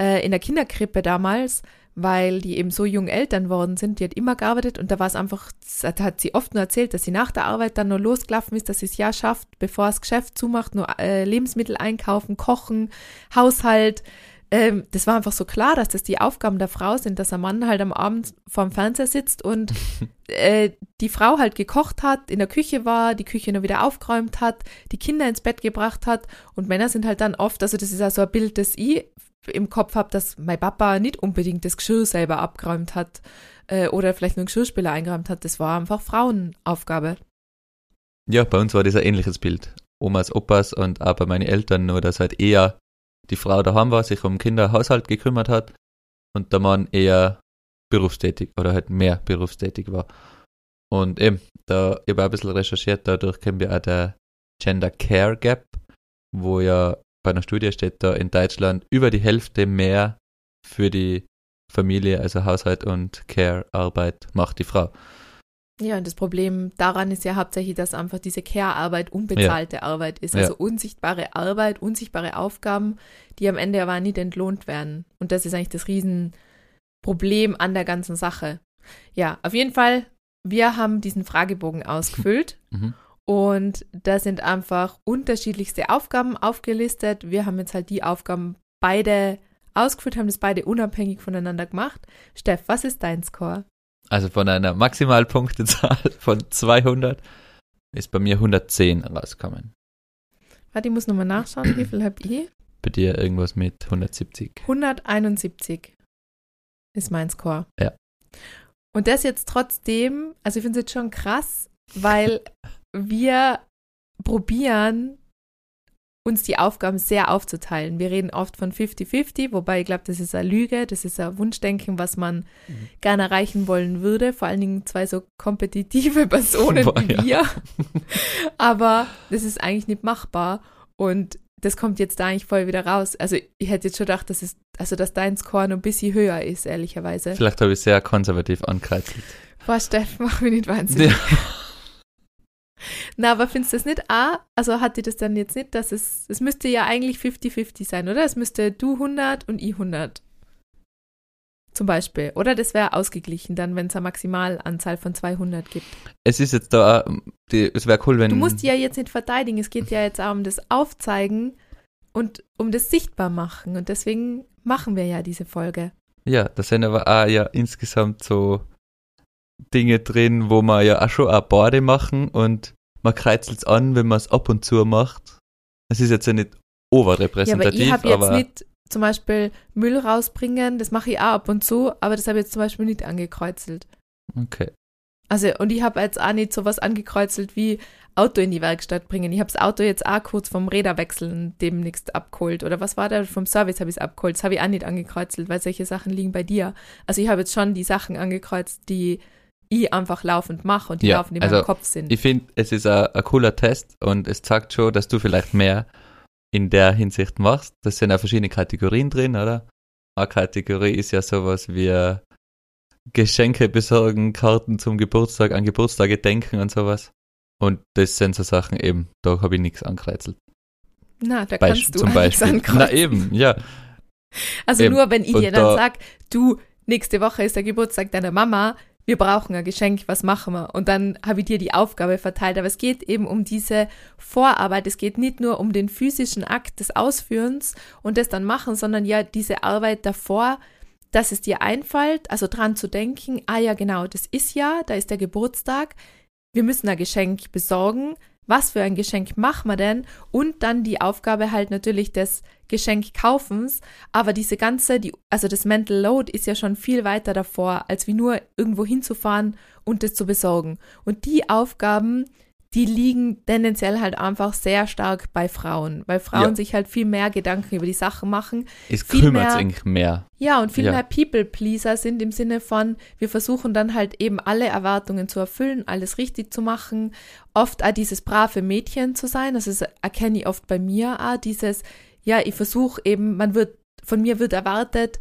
äh, in der Kinderkrippe damals, weil die eben so jung Eltern worden sind, die hat immer gearbeitet und da war es einfach, da hat sie oft nur erzählt, dass sie nach der Arbeit dann nur losgelaufen ist, dass sie es ja schafft, bevor das Geschäft zumacht, nur äh, Lebensmittel einkaufen, kochen, Haushalt. Ähm, das war einfach so klar, dass das die Aufgaben der Frau sind, dass ein Mann halt am Abend vorm Fernseher sitzt und *laughs* äh, die Frau halt gekocht hat, in der Küche war, die Küche nur wieder aufgeräumt hat, die Kinder ins Bett gebracht hat und Männer sind halt dann oft, also das ist ja so ein Bild, das ich im Kopf habe, dass mein Papa nicht unbedingt das Geschirr selber abgeräumt hat äh, oder vielleicht nur einen Geschirrspüler eingeräumt hat. Das war einfach Frauenaufgabe. ja, bei uns war das ein ähnliches Bild. Omas, Opas und auch bei meinen Eltern, nur dass halt eher die Frau daheim war, sich um Kinder, Haushalt gekümmert hat und der Mann eher berufstätig oder halt mehr berufstätig war. Und eben, da, ich habe ein bisschen recherchiert, dadurch kennen wir auch der Gender Care Gap, wo ja bei einer Studie steht da in Deutschland über die Hälfte mehr für die Familie, also Haushalt und Care-Arbeit macht die Frau. Ja, und das Problem daran ist ja hauptsächlich, dass einfach diese Care-Arbeit unbezahlte Arbeit ist. Ja. Also unsichtbare Arbeit, unsichtbare Aufgaben, die am Ende aber nicht entlohnt werden. Und das ist eigentlich das Riesenproblem an der ganzen Sache. Ja, auf jeden Fall, wir haben diesen Fragebogen *laughs* ausgefüllt Mhm. Und da sind einfach unterschiedlichste Aufgaben aufgelistet. Wir haben jetzt halt die Aufgaben beide ausgeführt, haben das beide unabhängig voneinander gemacht. Steff, was ist dein Score? Also von einer Maximalpunktezahl *laughs* von 200 ist bei mir 110 rausgekommen. Warte, ich muss nochmal nachschauen, wie viel habe ich? Bei dir irgendwas mit 170. 171 ist mein Score. Ja. Und das jetzt trotzdem, also ich finde es jetzt schon krass, weil *laughs* wir probieren, uns die Aufgaben sehr aufzuteilen. Wir reden oft von 50-50, wobei ich glaube, das ist eine Lüge, das ist ein Wunschdenken, was man mhm. gerne erreichen wollen würde. Vor allen Dingen zwei so kompetitive *laughs* Personen Boah, wie ja. wir. *laughs* Aber das ist eigentlich nicht machbar. Und das kommt jetzt da eigentlich voll wieder raus. Also ich hätte jetzt schon gedacht, dass es, also dass dein Score noch ein bisschen höher ist, ehrlicherweise. Vielleicht habe ich sehr konservativ angekreuzelt. Boah, Steff, mach mich nicht wahnsinnig. Ja. *laughs* Na, aber findest du das nicht auch? Also hat dir das dann jetzt nicht, dass es, es müsste ja eigentlich 50-50 sein, oder? Es müsste du 100 und ich 100. Zum Beispiel. Oder das wäre ausgeglichen dann, wenn es eine Maximalanzahl von 200 gibt. Es ist jetzt da, die, es wäre cool, wenn. Du musst ja jetzt nicht verteidigen. Es geht ja jetzt auch um das Aufzeigen und um das sichtbar machen. Und deswegen machen wir ja diese Folge. Ja, das sind aber auch ja insgesamt so Dinge drin, wo man ja auch schon ein Bade machen und man kreuzelt es an, wenn man es ab und zu macht. Es ist jetzt ja nicht overrepräsentativ. Ja, aber ich habe jetzt nicht zum Beispiel Müll rausbringen, das mache ich auch ab und zu, aber das habe ich jetzt zum Beispiel nicht angekreuzelt. Okay. Also, und ich habe jetzt auch nicht sowas angekreuzelt wie Auto in die Werkstatt bringen. Ich habe das Auto jetzt auch kurz vom Räderwechseln demnächst abgeholt. Oder was war da? Vom Service habe ich es abgeholt. Das habe ich auch nicht angekreuzelt, weil solche Sachen liegen bei dir. Also ich habe jetzt schon die Sachen angekreuzt, die ich einfach laufend mache und die ja, laufend in also meinem Kopf sind. Ich finde, es ist ein, cooler Test und es zeigt schon, dass du vielleicht mehr in der Hinsicht machst. Das sind ja verschiedene Kategorien drin, oder? Eine Kategorie ist ja sowas wie Geschenke besorgen, Karten zum Geburtstag, an Geburtstage denken und sowas. Und das sind so Sachen eben, da habe ich nichts angekreuzelt. Na, da kannst du zum Beispiel. Na eben, ja. Also eben. nur wenn ich und dir dann da, sag, du, nächste Woche ist der Geburtstag deiner Mama, wir brauchen ein Geschenk, was machen wir? Und dann habe ich dir die Aufgabe verteilt. Aber es geht eben um diese Vorarbeit. Es geht nicht nur um den physischen Akt des Ausführens und das dann machen, sondern ja diese Arbeit davor, dass es dir einfällt, also dran zu denken, ah ja, genau, das ist ja, da ist der Geburtstag, wir müssen ein Geschenk besorgen, was für ein Geschenk machen wir denn? Und dann die Aufgabe halt natürlich des Geschenkkaufens. Aber diese ganze, die, also das Mental Load ist ja schon viel weiter davor, als wie nur irgendwo hinzufahren und das zu besorgen. Und die Aufgaben, die liegen tendenziell halt einfach sehr stark bei Frauen, weil Frauen ja. sich halt viel mehr Gedanken über die Sachen machen. Es kümmert sich mehr. Ja, und viel ja. mehr People-Pleaser sind im Sinne von, wir versuchen dann halt eben alle Erwartungen zu erfüllen, alles richtig zu machen, oft auch dieses brave Mädchen zu sein, das ist, erkenne ich oft bei mir auch, dieses, ja, ich versuche eben, man wird, von mir wird erwartet,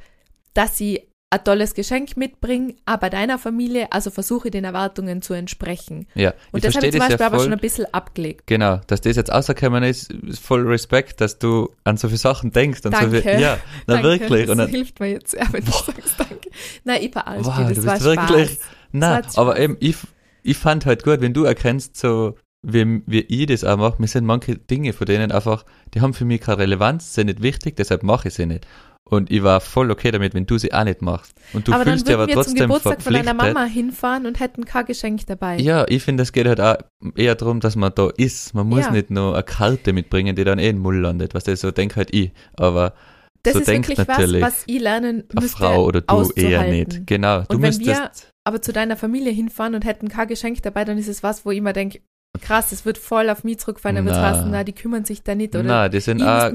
dass sie ein tolles Geschenk mitbringen, aber deiner Familie, also versuche den Erwartungen zu entsprechen. Ja, und das habe ich zum Beispiel ja aber schon ein bisschen abgelegt. Genau, dass das jetzt außerkommen ist, ist voll Respekt, dass du an so viele Sachen denkst. An danke. So viel, ja, na danke. wirklich. Das dann, hilft mir jetzt sehr, wenn du sagst danke. Nein, ich war alles wow, das du war bist wirklich, na, aber eben, ich, ich fand halt gut, wenn du erkennst, so, wie, wie ich das auch mache, mir sind manche Dinge von denen einfach, die haben für mich keine Relevanz, sind nicht wichtig, deshalb mache ich sie nicht. Und ich war voll okay damit, wenn du sie auch nicht machst. Und du aber fühlst dich aber trotzdem zum Geburtstag verpflichtet. von deiner Mama hinfahren und hätten kein Geschenk dabei. Ja, ich finde, es geht halt auch eher darum, dass man da ist. Man muss ja. nicht nur eine Karte mitbringen, die dann eh in den Mull landet. Was das so denkt halt ich. Aber das so ist denkt wirklich natürlich was, was ich lernen müsste, eine Frau oder du eher nicht. Genau. Und wenn wir aber zu deiner Familie hinfahren und hätten kein Geschenk dabei, dann ist es was, wo ich immer denke, krass, es wird voll auf mich zurückfallen, dann wird heißen, na, die kümmern sich da nicht oder na, die sind auch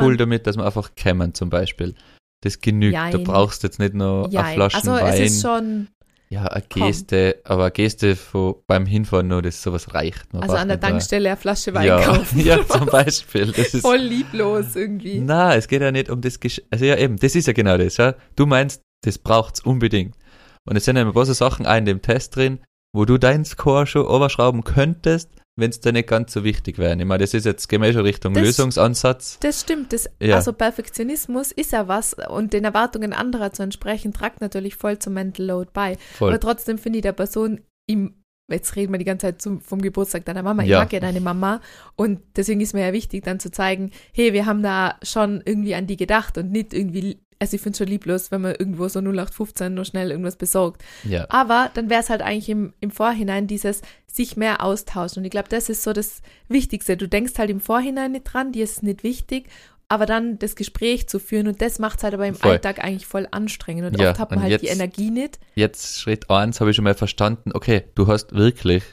cool damit, dass man einfach kämen zum Beispiel. Das genügt. Jein. Du brauchst jetzt nicht nur Jein. eine Flasche also, Wein. Es ist schon ja, eine Geste, komm. aber eine Geste von, beim Hinfahren nur, das sowas reicht. Man also an der Tankstelle eine Flasche Wein ja, kaufen. *laughs* Ja, zum Beispiel. Das ist, Voll lieblos irgendwie. Na, es geht ja nicht um das Gesch Also ja, eben, das ist ja genau das. Ja. Du meinst, das braucht's unbedingt. Und es sind ja ein paar Sachen auch in dem Test drin, wo du deinen Score schon überschrauben könntest, wenn es dir nicht ganz so wichtig wäre. Ich meine, das ist jetzt gemäß Richtung das, Lösungsansatz. Das stimmt. Das, ja. Also Perfektionismus ist ja was und den Erwartungen anderer zu entsprechen, tragt natürlich voll zum Mental Load bei. Voll. Aber trotzdem finde ich der Person, im, jetzt reden wir die ganze Zeit zum, vom Geburtstag deiner Mama, ich Ja. mag ja deine Mama und deswegen ist mir ja wichtig, dann zu zeigen, hey, wir haben da schon irgendwie an die gedacht und nicht irgendwie, also ich finde es schon lieblos, wenn man irgendwo so 0815 nur schnell irgendwas besorgt. Ja. Aber dann wäre es halt eigentlich im, im Vorhinein dieses sich mehr austauschen. Und ich glaube, das ist so das Wichtigste. Du denkst halt im Vorhinein nicht dran, dir ist es nicht wichtig, aber dann das Gespräch zu führen und das macht es halt aber im Voll. Alltag eigentlich voll anstrengend. Und Ja, oft hat man halt die jetzt- Energie nicht. Jetzt Schritt eins habe ich schon mal verstanden, okay, du hast wirklich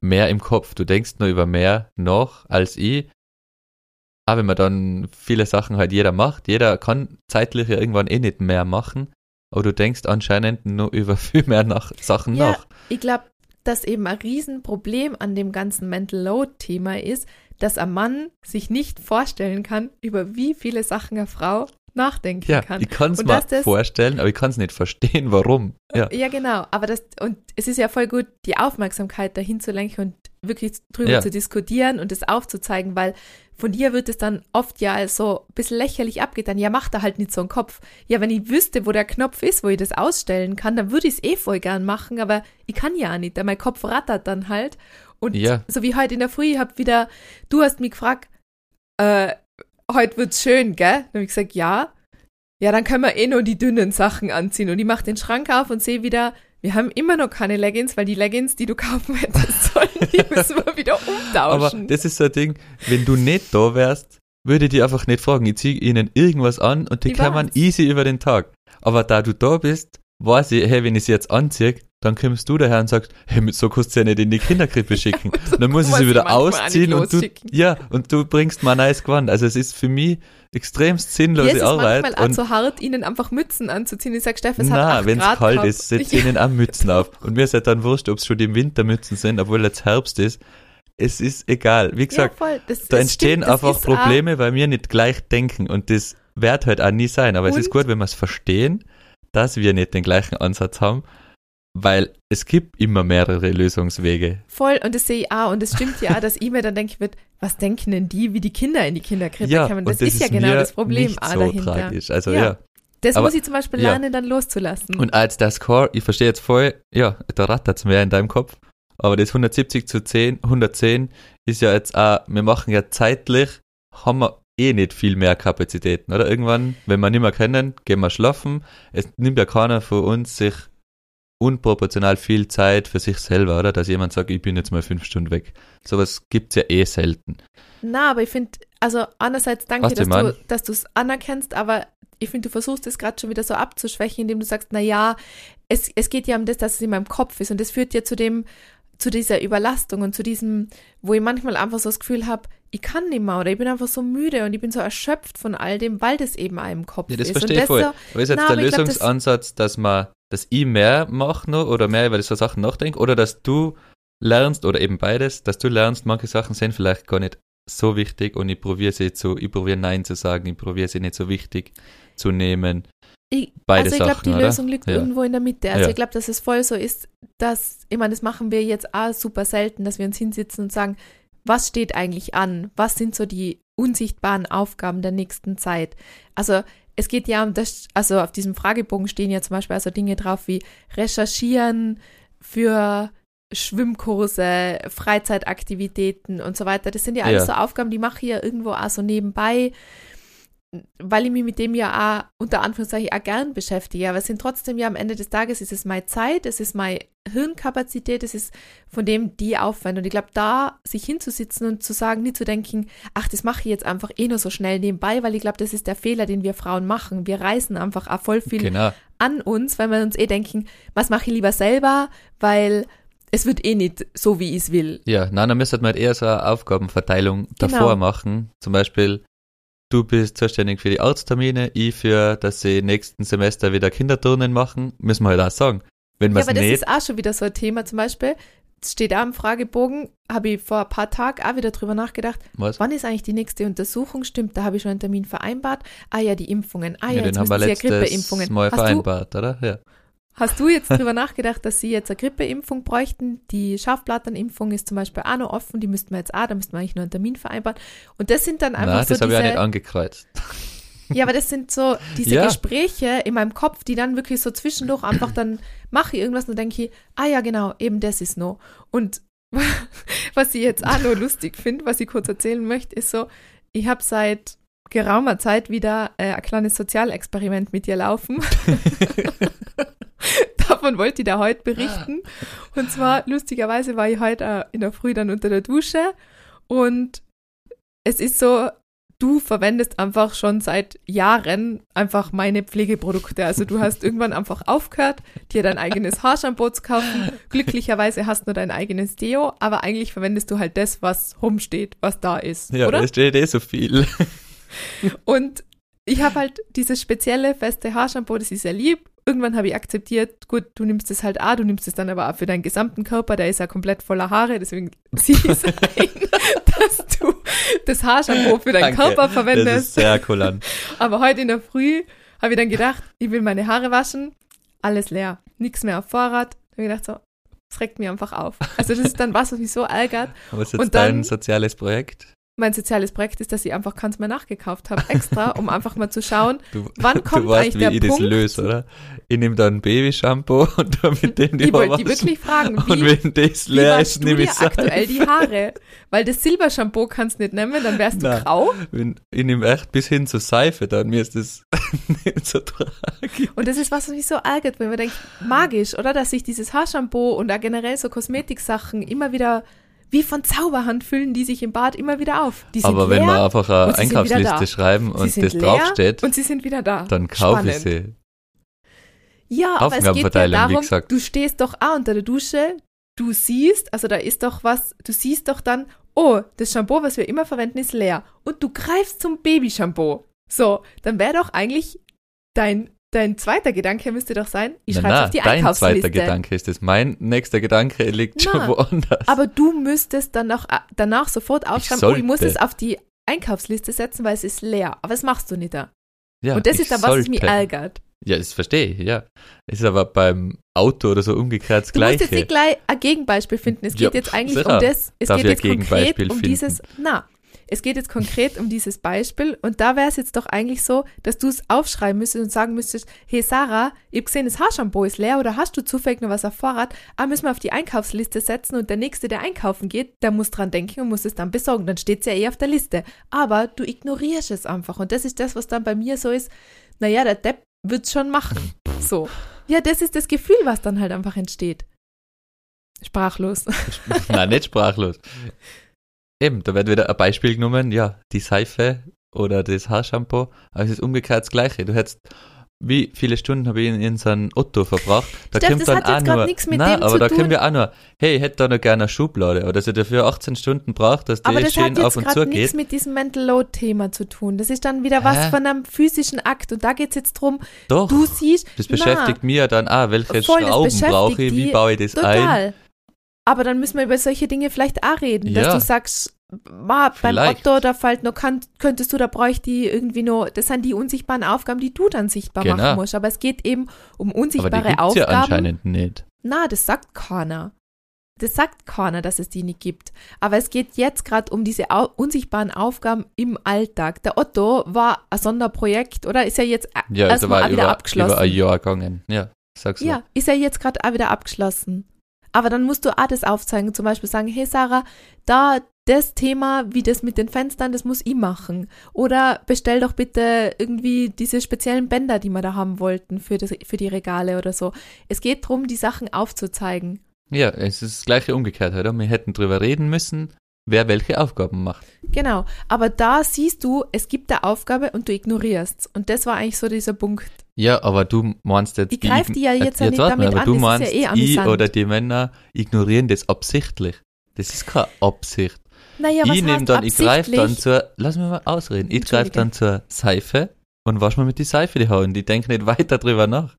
mehr im Kopf. Du denkst nur über mehr noch als ich. Aber wenn man dann viele Sachen halt jeder macht, jeder kann zeitlich ja irgendwann eh nicht mehr machen, aber du denkst anscheinend nur über viel mehr nach Sachen Ja, nach. ich glaube, dass eben ein Riesenproblem an dem ganzen Mental Load-Thema ist, dass ein Mann sich nicht vorstellen kann, über wie viele Sachen eine Frau nachdenken Ja, kann. ich kann es mir das- vorstellen, aber ich kann es nicht verstehen, warum. Ja, Ja, genau. Aber das, und es ist ja voll gut, die Aufmerksamkeit dahin zu lenken und wirklich drüber Ja. zu diskutieren und es aufzuzeigen, weil von dir wird es dann oft ja so ein bisschen lächerlich abgetan. Ja, mach da halt nicht so einen Kopf. Ja, wenn ich wüsste, wo der Knopf ist, wo ich das ausstellen kann, dann würde ich es eh voll gern machen, aber ich kann ja auch nicht, denn mein Kopf rattert dann halt. Und Ja. so wie heute in der Früh, ich hab wieder, du hast mich gefragt, äh, heute wird's schön, gell? Dann habe ich gesagt, ja. Ja, dann können wir eh nur die dünnen Sachen anziehen. Und ich mache den Schrank auf und sehe wieder, wir haben immer noch keine Leggings, weil die Leggings, die du *laughs* kaufen hättest sollen, die müssen wir wieder aber umtauschen. das ist so ein Ding, wenn du nicht da wärst, würde ich dich einfach nicht fragen. Ich ziehe ihnen irgendwas an und die man weiß. easy über den Tag. Aber da du da bist, weiß ich, hey, wenn ich sie jetzt anziehe, dann kommst du daher und sagst, hey, mit so kannst du ja nicht in die Kinderkrippe schicken. *laughs* dann muss ich sie wieder ausziehen und du, ja, und du bringst mir ein neues Gewand. Also es ist für mich extremst sinnlose ist es Arbeit. manchmal auch Und so hart, ihnen einfach Mützen anzuziehen. Ich sag, Steff, es hat na, 8 wenn es kalt gehabt. ist, setzt *laughs* ihnen auch Mützen auf. Und mir ist halt dann wurscht, ob es schon die Wintermützen sind, obwohl jetzt Herbst ist. Es ist egal. Wie gesagt, ja. Das, da entstehen stimmt, einfach ist Probleme, weil wir nicht gleich denken und das wird halt auch nie sein. Aber es ist Und- gut, wenn wir es verstehen, dass wir nicht den gleichen Ansatz haben, weil es gibt immer mehrere Lösungswege. Voll, und das sehe ich auch. Und es stimmt ja auch, dass ich mir dann denken wird, was denken denn die, wie die Kinder in die Kinderkrippe ja, kommen? und Das, ist ja genau das Problem nicht so dahinter. tragisch. Also Ja. ja. Das Aber- muss ich zum Beispiel ja. lernen, dann loszulassen. Und als der Score, ich verstehe jetzt voll, ja, da rattert's mehr in deinem Kopf, aber das 170 zu 10, 110 ist ja jetzt auch, wir machen ja zeitlich, haben wir eh nicht viel mehr Kapazitäten, oder? Irgendwann, wenn wir nicht mehr können, gehen wir schlafen. Es nimmt ja keiner von uns sich unproportional viel Zeit für sich selber, oder? Dass jemand sagt, ich bin jetzt mal fünf Stunden weg. Sowas gibt's ja eh selten. Na, aber ich finde, also einerseits danke, Was dass du dass es anerkennst, aber ich finde, du versuchst es gerade schon wieder so abzuschwächen, indem du sagst, na ja, es, es geht ja um das, dass es in meinem Kopf ist und das führt ja zu dem, zu dieser Überlastung und zu diesem, wo ich manchmal einfach so das Gefühl habe, ich kann nicht mehr oder ich bin einfach so müde und ich bin so erschöpft von all dem, weil das eben im Kopf Ja, das ist. verstehe ich voll. Aber ist jetzt Na, der ich glaub, das- Lösungsansatz, dass man, dass ich mehr mache noch oder mehr über so Sachen nachdenke oder dass du lernst oder eben beides, dass du lernst, manche Sachen sind vielleicht gar nicht so wichtig und ich probiere sie zu, ich probiere Nein zu sagen, ich probiere sie nicht so wichtig zu nehmen. Ich, Beide also ich glaube, die oder? Lösung liegt Ja. irgendwo in der Mitte. Also Ja. ich glaube, dass es voll so ist, dass, ich meine, das machen wir jetzt auch super selten, dass wir uns hinsitzen und sagen, was steht eigentlich an? Was sind so die unsichtbaren Aufgaben der nächsten Zeit? Also es geht ja um das, also auf diesem Fragebogen stehen ja zum Beispiel also Dinge drauf wie recherchieren für Schwimmkurse, Freizeitaktivitäten und so weiter. Das sind ja alles Ja. so Aufgaben, die mache ich ja irgendwo auch so nebenbei, weil ich mich mit dem ja auch unter Anführungszeichen auch gern beschäftige. Aber es sind trotzdem ja am Ende des Tages, es ist meine Zeit, es ist meine Hirnkapazität, es ist von dem die Aufwand. Und ich glaube, da sich hinzusitzen und zu sagen, nicht zu denken, ach, das mache ich jetzt einfach eh nur so schnell nebenbei, weil ich glaube, das ist der Fehler, den wir Frauen machen. Wir reißen einfach auch voll viel Genau. an uns, weil wir uns eh denken, was mache ich lieber selber, weil es wird eh nicht so, wie ich es will. Ja, nein, dann müsste man halt eher so eine Aufgabenverteilung Genau. davor machen. Zum Beispiel, du bist zuständig für die Arzttermine, ich für, dass sie nächsten Semester wieder Kinderturnen machen, müssen wir halt auch sagen. Wenn Ja, aber das nicht, ist auch schon wieder so ein Thema. Zum Beispiel, steht auch im Fragebogen, habe ich vor ein paar Tagen auch wieder drüber nachgedacht, was? wann ist eigentlich die nächste Untersuchung? Stimmt, da habe ich schon einen Termin vereinbart. Ah ja, die Impfungen. Ah ja, ja, jetzt haben wir sie ja letztes Grippeimpfungen. Mal Hast du, vereinbart, oder? Ja. Hast du jetzt drüber nachgedacht, dass sie jetzt eine Grippeimpfung bräuchten? Die Schafblatternimpfung ist zum Beispiel auch noch offen, die müssten wir jetzt auch, da müssten wir eigentlich nur einen Termin vereinbaren. Und das sind dann einfach Nein, so das habe ich auch nicht angekreuzt. Ja, aber das sind so diese Ja. Gespräche in meinem Kopf, die dann wirklich so zwischendurch einfach dann mache ich irgendwas und denke ich, ah ja, genau, eben das ist no. Und *laughs* was ich jetzt auch nur lustig finde, was ich kurz erzählen möchte, ist so, ich habe seit geraumer Zeit wieder äh, ein kleines Sozialexperiment mit dir laufen. *laughs* *laughs* Davon wollte ich da heute berichten. Und zwar, lustigerweise war ich heute in der Früh dann unter der Dusche und es ist so, du verwendest einfach schon seit Jahren einfach meine Pflegeprodukte. Also du hast *laughs* irgendwann einfach aufgehört, dir dein eigenes Haarshampoo zu kaufen. *laughs* Glücklicherweise hast du nur dein eigenes Deo, aber eigentlich verwendest du halt das, was rumsteht, was da ist, Ja, oder? da steht eh so viel. Und ich habe halt dieses spezielle feste Haarshampoo, das ist sehr lieb. Irgendwann habe ich akzeptiert, gut, du nimmst es halt auch, du nimmst es dann aber auch für deinen gesamten Körper, der ist ja komplett voller Haare, deswegen *laughs* sieh es ein, dass du das Haarshampoo für deinen Danke, Körper Das verwendest. ist sehr kulant. Aber heute in der Früh habe ich dann gedacht, ich will meine Haare waschen, alles leer, nichts mehr auf Vorrat. Da habe ich gedacht so, das regt mir einfach auf. Also das ist dann was, was mich so ärgert. Was ist jetzt Und dann- dein soziales Projekt? Mein soziales Projekt ist, dass ich einfach keins mehr nachgekauft habe, extra, *laughs* um einfach mal zu schauen, Du, wann *laughs* kommt du weißt, eigentlich wie der ich Punkt, das löse, oder? Ich nehme dann Babyshampoo *laughs* und dann mit dem die Ich wollte die waschen. wirklich fragen, Und wie, wenn das leer ist, du nehme ich aktuell die Haare? Weil das Silbershampoo kannst du nicht nehmen, dann wärst du Nein. grau. Wenn, ich nehme echt bis hin zur Seife, dann mir ist das nicht so tragisch. Und das ist was, was mich so ärgert, wenn man denkt, magisch, oder? Dass sich dieses Haarshampoo und da generell so Kosmetiksachen immer wieder wie von Zauberhand füllen die sich im Bad immer wieder auf. Aber wenn wir einfach eine Einkaufsliste schreiben und das leer draufsteht, und sie sind wieder da. dann kaufe ich sie. Ja, aber es geht ja darum, gesagt. du stehst doch auch unter der Dusche, du siehst, also da ist doch was, du siehst doch dann, oh, das Shampoo, was wir immer verwenden, ist leer. Und du greifst zum Babyshampoo. So, dann wäre doch eigentlich dein, dein zweiter Gedanke müsste doch sein, ich schreibe auf die dein Einkaufsliste. zweiter Gedanke ist das. Mein nächster Gedanke liegt schon Na, woanders. Aber du müsstest dann auch, äh, danach sofort aufschreiben, oh, ich muss es auf die Einkaufsliste setzen, weil es ist leer. Aber das machst du nicht da. ja, Und das ich ist dann was, was mich ärgert. Ja, das verstehe ich, ja. Ist aber beim Auto oder so umgekehrt das Du musst jetzt Gleiche. nicht gleich ein Gegenbeispiel finden. Es Ja, geht jetzt eigentlich sicher. um das, es Darf geht ich jetzt konkret um finden? dieses, na, es geht jetzt konkret um dieses Beispiel und da wäre es jetzt doch eigentlich so, dass du es aufschreiben müsstest und sagen müsstest, hey Sarah, ich hab gesehen, das Haarshampoo ist leer oder hast du zufällig noch was auf Vorrat? Ah, müssen wir auf die Einkaufsliste setzen und der Nächste, der einkaufen geht, der muss dran denken und muss es dann besorgen. Dann steht es ja eh auf der Liste. Aber du ignorierst es einfach und das ist das, was dann bei mir so ist, naja, der Depp wird's schon machen. So. Ja, das ist das Gefühl, was dann halt einfach entsteht. Sprachlos. *laughs* Nein, nicht sprachlos. Eben, da wird wieder ein Beispiel genommen, ja, die Seife oder das Haarshampoo, aber es ist umgekehrt das Gleiche. Du hättest, wie viele Stunden habe ich in, in so einem Otto verbracht? Da Steff, kommt das dann hat auch nur, nichts mit nein, aber da können wir auch nur, hey, ich hätte da noch gerne eine Schublade, oder dass ich dafür 18 Stunden braucht, dass Aber die das schön hat auf und zu nichts geht. mit diesem Mental Load Thema zu tun. Das ist dann wieder Hä? was von einem physischen Akt. Und da geht es jetzt drum, Doch, du siehst, das beschäftigt ja dann auch, welche Voll, das Schrauben brauche ich, wie baue ich das ein. Aber dann müssen wir über solche Dinge vielleicht auch reden, dass Ja. du sagst, ma, beim. Otto, da fällt noch, kann, könntest du, da bräuchte ich irgendwie noch, das sind die unsichtbaren Aufgaben, die du dann sichtbar Genau. machen musst. Aber es geht eben um Aber die unsichtbare gibt's ja Aufgaben. anscheinend nicht. Na, das sagt keiner. Das sagt keiner, dass es die nicht gibt. Aber es geht jetzt gerade um diese au unsichtbaren Aufgaben im Alltag. Der Otto war ein Sonderprojekt, oder? Ist ja jetzt äh, Ja, also erstmal wieder über, abgeschlossen. über ein Jahr gegangen. Ja, sag's so. Ja, ist ja jetzt gerade auch wieder abgeschlossen. Aber dann musst du auch das aufzeigen, zum Beispiel sagen, hey Sarah, da das Thema, wie das mit den Fenstern, das muss ich machen. Oder bestell doch bitte irgendwie diese speziellen Bänder, die wir da haben wollten für, das, für die Regale oder so. Es geht darum, die Sachen aufzuzeigen. Ja, es ist das gleiche umgekehrt, oder? Wir hätten drüber reden müssen, wer welche Aufgaben macht. Genau. Aber da siehst du, es gibt eine Aufgabe und du ignorierst. Und das war eigentlich so dieser Punkt. Ja, aber du meinst jetzt... Ich greif die ja jetzt ja nicht warte mal, damit aber an, du ist ja meinst, eh ich amüsant. oder die Männer ignorieren das absichtlich. Das ist keine Absicht. Naja, was ich nehme heißt dann, ich greife dann zur, lass mich mal ausreden, ich greife dann zur Seife und wasch mir mit die Seife die Haare und ich denke nicht *laughs* weiter drüber nach.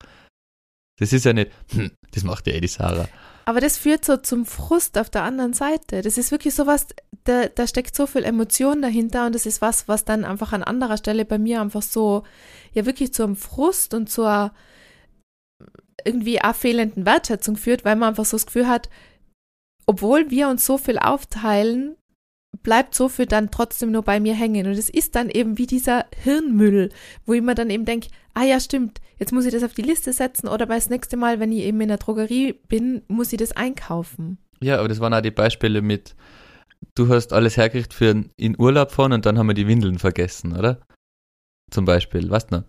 Das ist ja nicht, hm, das macht ja eh die Sarah. Aber das führt so zum Frust auf der anderen Seite. Das ist wirklich sowas, da, da steckt so viel Emotion dahinter und das ist was, was dann einfach an anderer Stelle bei mir einfach so, ja wirklich zum Frust und zur irgendwie auch fehlenden Wertschätzung führt, weil man einfach so das Gefühl hat, obwohl wir uns so viel aufteilen, bleibt so viel dann trotzdem nur bei mir hängen. Und es ist dann eben wie dieser Hirnmüll, wo ich mir dann eben denke, ah ja, stimmt, jetzt muss ich das auf die Liste setzen oder bei das nächste Mal, wenn ich eben in der Drogerie bin, muss ich das einkaufen. Ja, aber das waren auch die Beispiele mit, du hast alles hergekriegt für in Urlaub fahren und dann haben wir die Windeln vergessen, oder? Zum Beispiel, weißt du noch?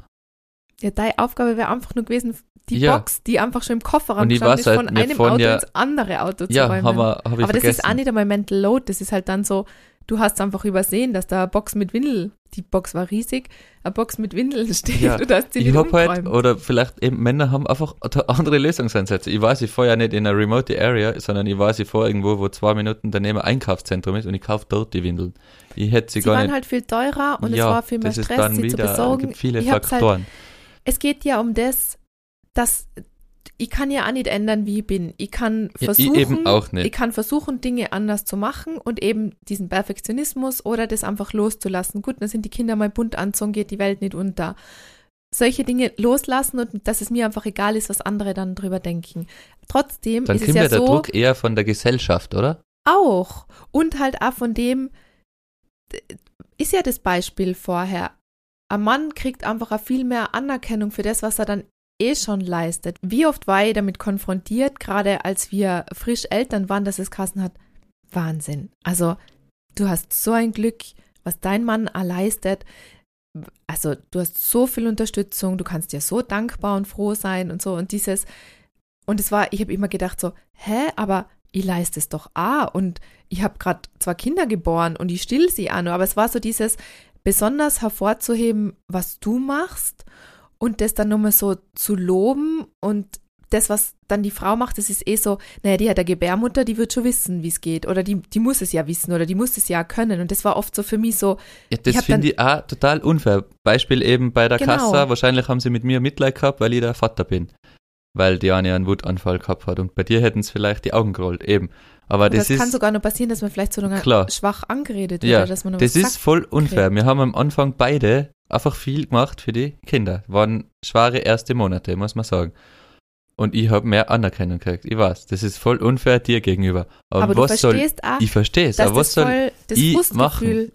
Ja, deine Aufgabe wäre einfach nur gewesen, die Ja. Box, die einfach schon im Kofferraum weiß ist, halt, von einem Auto ja- ins andere Auto zu Ja, räumen. haben wir, hab Aber das vergessen. ist auch nicht einmal Mental Load, das ist halt dann so, du hast einfach übersehen, dass da eine Box mit Windel, die Box war riesig, eine Box mit Windeln *laughs* steht Ja, und hast sie ich nicht hab halt, oder vielleicht eben Männer haben einfach andere Lösungsansätze. Ich weiß, ich fahre ja nicht in einer remote area, sondern ich weiß, ich fahre irgendwo, wo zwei Minuten daneben ein Einkaufszentrum ist und ich kaufe dort die Windeln. Ich hätte sie, Sie gar waren nicht. halt viel teurer und ja, es war viel mehr das Stress, sie wieder, zu besorgen. gibt viele ich halt, Faktoren. Es geht ja um das, dass ich kann ja auch nicht ändern, wie ich bin. Ich kann Ja, ich versuchen, auch nicht. ich kann versuchen, Dinge anders zu machen und eben diesen Perfektionismus oder das einfach loszulassen. Gut, dann sind die Kinder mal bunt anzogen, geht die Welt nicht unter. Solche Dinge loslassen und dass es mir einfach egal ist, was andere dann drüber denken. Trotzdem Dann ist es kommt ja ja der so, Druck eher von der Gesellschaft, oder? auch. Und halt auch von dem, ist ja das Beispiel vorher. Ein Mann kriegt einfach auch viel mehr Anerkennung für das, was er dann eh schon leistet. Wie oft war ich damit konfrontiert, gerade als wir frisch Eltern waren, dass es Kassen hat? Wahnsinn. Also, du hast so ein Glück, was dein Mann leistet. Also, du hast so viel Unterstützung, du kannst dir so dankbar und froh sein und so. Und dieses, und es war, ich habe immer gedacht so, hä, aber ich leiste es doch auch und ich habe gerade zwar Kinder geboren und ich still sie noch, aber es war so dieses besonders hervorzuheben, was du machst und das dann nochmal so zu loben und das, was dann die Frau macht, das ist eh so, naja, die hat eine Gebärmutter, die wird schon wissen, wie es geht oder die, die muss es ja wissen oder die muss es ja können und das war oft so für mich so, Ja, das finde ich auch total unfair. Beispiel eben bei der Genau. Kassa, wahrscheinlich haben sie mit mir Mitleid gehabt, weil ich der Vater bin. Weil die eine einen Wutanfall gehabt hat. Und bei dir hätten es vielleicht die Augen gerollt, eben. Aber das, das, ist, kann sogar noch passieren, dass man vielleicht so lange Klar. schwach angeredet wird Ja, dass man das ist voll unfair. kriegt. Wir haben am Anfang beide einfach viel gemacht für die Kinder. Waren schwere erste Monate, muss man sagen. Und ich habe mehr Anerkennung gekriegt. Ich weiß, das ist voll unfair dir gegenüber. Aber, Aber du was soll verstehst auch, ich verstehe es, aber was das soll ich machen?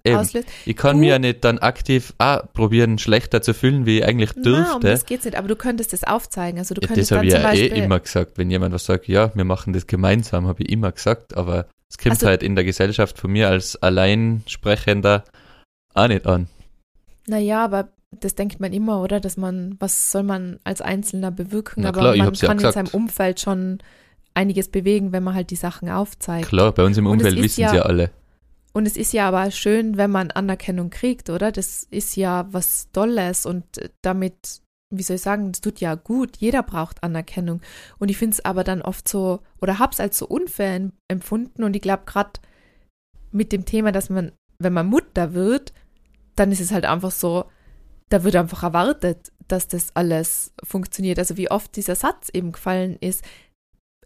Ich kann du- mir ja nicht dann aktiv ah, probieren, schlechter zu fühlen, wie ich eigentlich Na, um dürfte. das geht's nicht, aber du könntest das aufzeigen. Also du Ja, könntest das habe ich ja eh immer gesagt. Wenn jemand was sagt, ja, wir machen das gemeinsam, habe ich immer gesagt, aber es kommt Also- halt in der Gesellschaft von mir als Alleinsprechender auch nicht an. naja, aber das denkt man immer, oder? Dass man, was soll man als Einzelner bewirken? Na aber klar, man hab's ja kann in seinem Umfeld schon einiges bewegen, wenn man halt die Sachen aufzeigt. Klar, bei uns im es Umfeld wissen ja- sie ja alle. Und es ist ja aber schön, wenn man Anerkennung kriegt, oder? Das ist ja was Tolles und damit, wie soll ich sagen, das tut ja gut. Jeder braucht Anerkennung. Und ich finde es aber dann oft so, oder hab's als so unfair em- empfunden. Und ich glaube, gerade mit dem Thema, dass man, wenn man Mutter wird, dann ist es halt einfach so, da wird einfach erwartet, dass das alles funktioniert. Also wie oft dieser Satz eben gefallen ist,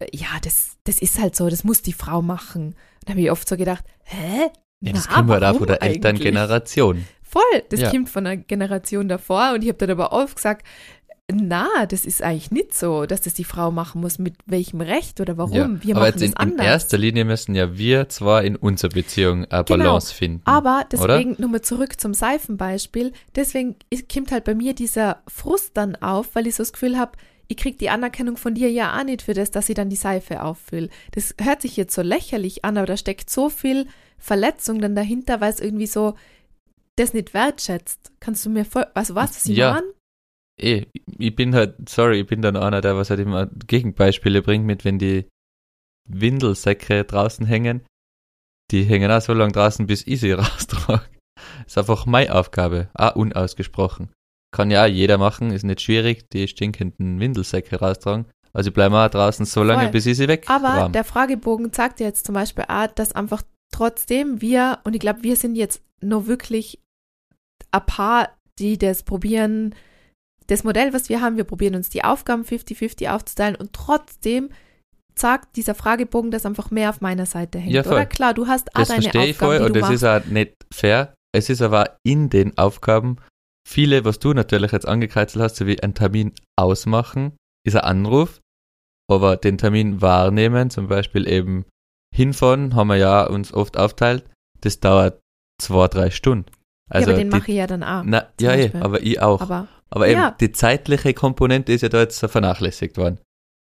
äh, ja, das, das ist halt so, das muss die Frau machen. Da habe ich oft so gedacht, hä? Ja, das Na, kommt halt auch von der? Elterngeneration. Voll, das Ja. kommt von einer Generation davor und ich habe dann aber oft gesagt, na, das ist eigentlich nicht so, dass das die Frau machen muss, mit welchem Recht oder warum. Ja. Wir aber machen jetzt in, das in anders. erster Linie müssen ja wir zwar in unserer Beziehung eine Genau. Balance finden. Aber oder? deswegen nochmal zurück zum Seifenbeispiel. Deswegen kommt halt bei mir dieser Frust dann auf, weil ich so das Gefühl habe, ich krieg die Anerkennung von dir ja auch nicht für das, dass ich dann die Seife auffülle. Das hört sich jetzt so lächerlich an, aber da steckt so viel Verletzung dann dahinter, weil es irgendwie so das nicht wertschätzt. Kannst du mir voll, also was, was ich Ja. meine? Eh, ich bin halt, sorry, ich bin dann einer, der was halt immer Gegenbeispiele bringt mit, wenn die Windelsäcke draußen hängen, die hängen auch so lange draußen, bis ich sie *laughs* raustrage. Ist einfach meine Aufgabe, auch unausgesprochen. Kann ja jeder machen, ist nicht schwierig, die stinkenden Windelsäcke raustragen. Also ich bleibe auch draußen so lange, Voll. bis ich sie weg Aber der Fragebogen sagt ja jetzt zum Beispiel auch, dass einfach trotzdem wir, und ich glaube, wir sind jetzt nur wirklich ein paar, die das probieren, das Modell, was wir haben, wir probieren uns die Aufgaben 50-50 aufzuteilen und trotzdem sagt dieser Fragebogen, dass einfach mehr auf meiner Seite hängt. Ja, voll. Oder klar, du hast auch Das deine verstehe ich Aufgaben, voll und das machst. ist auch nicht fair. Es ist aber auch in den Aufgaben viele, was du natürlich jetzt angekreuzelt hast, so wie einen Termin ausmachen, ist ein Anruf, aber den Termin wahrnehmen, zum Beispiel eben hinfahren, haben wir ja uns oft aufteilt, das dauert zwei, drei Stunden. Also ja, aber den die, mache ich ja dann auch. na, ja, Beispiel. aber ich auch. Aber Aber eben, Ja. die zeitliche Komponente ist ja da jetzt vernachlässigt worden.